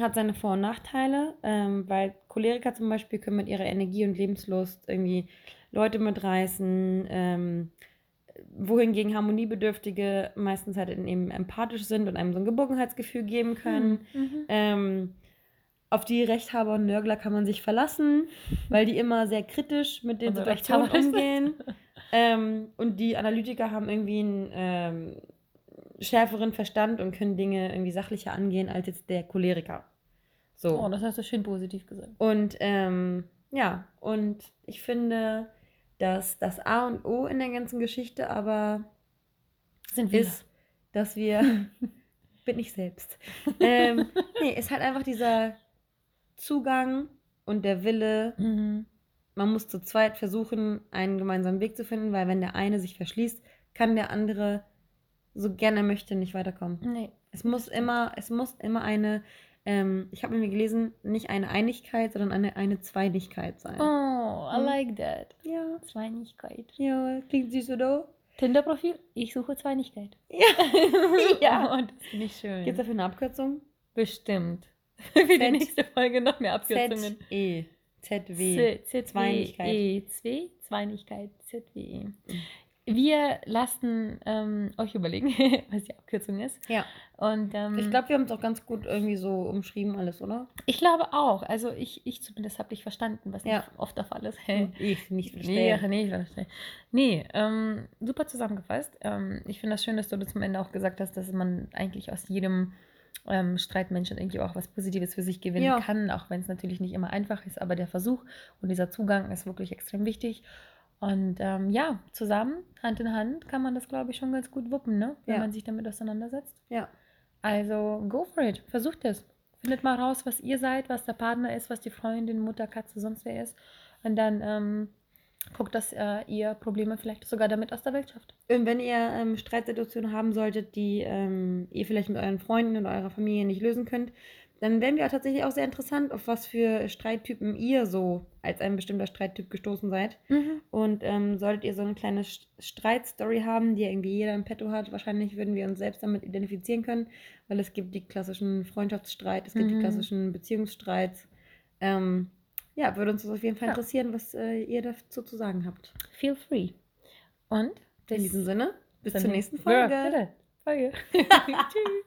[SPEAKER 1] hat seine Vor- und Nachteile, ähm, weil Choleriker zum Beispiel können mit ihrer Energie und Lebenslust irgendwie Leute mitreißen, ähm, wohingegen Harmoniebedürftige meistens halt eben empathisch sind und einem so ein Geborgenheitsgefühl geben können.
[SPEAKER 2] Mhm.
[SPEAKER 1] Ähm, auf die Rechthaber und Nörgler kann man sich verlassen, weil die immer sehr kritisch mit den
[SPEAKER 2] Also
[SPEAKER 1] Situationen umgehen. ähm, und die Analytiker haben irgendwie einen ähm, schärferen Verstand und können Dinge irgendwie sachlicher angehen als jetzt der Choleriker. So.
[SPEAKER 2] Oh, das hast du schön positiv gesagt.
[SPEAKER 1] Und ähm, ja, und ich finde, dass das A und O in der ganzen Geschichte aber
[SPEAKER 2] Sind wir.
[SPEAKER 1] ist, dass wir. bin ich selbst. ähm, nee, ist halt einfach dieser Zugang und der Wille.
[SPEAKER 2] Mhm.
[SPEAKER 1] Man muss zu zweit versuchen, einen gemeinsamen Weg zu finden, weil wenn der eine sich verschließt, kann der andere, so gerne er möchte, nicht weiterkommen.
[SPEAKER 2] Nee.
[SPEAKER 1] Es muss immer, es muss immer eine, ähm, ich habe mir gelesen, nicht eine Einigkeit, sondern eine, eine Zweinigkeit sein.
[SPEAKER 2] Oh, I
[SPEAKER 1] Hm.
[SPEAKER 2] like that.
[SPEAKER 1] Ja,
[SPEAKER 2] Zweinigkeit.
[SPEAKER 1] ja, klingt süß, oder?
[SPEAKER 2] Tinder-Profil, ich suche Zweinigkeit.
[SPEAKER 1] Ja. ja.
[SPEAKER 2] Und das finde ich schön.
[SPEAKER 1] Gibt es dafür eine Abkürzung?
[SPEAKER 2] Bestimmt. Für die
[SPEAKER 1] Z-
[SPEAKER 2] nächste Folge noch mehr Abkürzungen.
[SPEAKER 1] Z-E. Z-W.
[SPEAKER 2] Z- Z-
[SPEAKER 1] Zweinigkeit.
[SPEAKER 2] E, zwei, Zweinigkeit, ZWE. Wir lassen ähm, euch überlegen, was die Abkürzung ist.
[SPEAKER 1] Ja.
[SPEAKER 2] Und ähm,
[SPEAKER 1] Ich glaube, wir haben es auch ganz gut irgendwie so umschrieben, alles, oder?
[SPEAKER 2] ich glaube auch. Also ich, ich zumindest habe dich verstanden, was
[SPEAKER 1] Ja.
[SPEAKER 2] nicht oft der Fall ist.
[SPEAKER 1] Ich nicht
[SPEAKER 2] Nee,
[SPEAKER 1] verstehe.
[SPEAKER 2] nee, ich verstehe. Nee, ähm, super zusammengefasst. Ähm, ich finde das schön, dass du das zum Ende auch gesagt hast, dass man eigentlich aus jedem ähm, Streitmenschen irgendwie auch was Positives für sich gewinnen
[SPEAKER 1] Ja.
[SPEAKER 2] kann, auch wenn es natürlich nicht immer einfach ist, aber der Versuch und dieser Zugang ist wirklich extrem wichtig. Und ähm, ja, zusammen, Hand in Hand, kann man das, glaube ich, schon ganz gut wuppen, ne? wenn
[SPEAKER 1] Ja.
[SPEAKER 2] man sich damit auseinandersetzt.
[SPEAKER 1] Ja.
[SPEAKER 2] Also go for it, versucht es. Findet mal raus, was ihr seid, was der Partner ist, was die Freundin, Mutter, Katze, sonst wer ist. Und dann ähm, guckt, dass äh, ihr Probleme vielleicht sogar damit aus der Welt schafft.
[SPEAKER 1] Und wenn ihr ähm, Streitsituationen haben solltet, die ähm, ihr vielleicht mit euren Freunden oder eurer Familie nicht lösen könnt, dann wären wir auch tatsächlich auch sehr interessant, auf was für Streittypen ihr so als ein bestimmter Streittyp gestoßen seid. Und ähm, solltet ihr so eine kleine St- Streitstory haben, die irgendwie jeder im Petto hat, wahrscheinlich würden wir uns selbst damit identifizieren können, weil es gibt die klassischen Freundschaftsstreit, es gibt die
[SPEAKER 2] Mhm.
[SPEAKER 1] klassischen Beziehungsstreits. Ähm, ja, würde uns das auf jeden Fall
[SPEAKER 2] Ja.
[SPEAKER 1] interessieren, was äh, ihr dazu zu sagen habt.
[SPEAKER 2] Feel free. Und
[SPEAKER 1] In diesem Sinne, bis zur
[SPEAKER 2] die-
[SPEAKER 1] nächsten Folge.
[SPEAKER 2] Folge. Tschüss.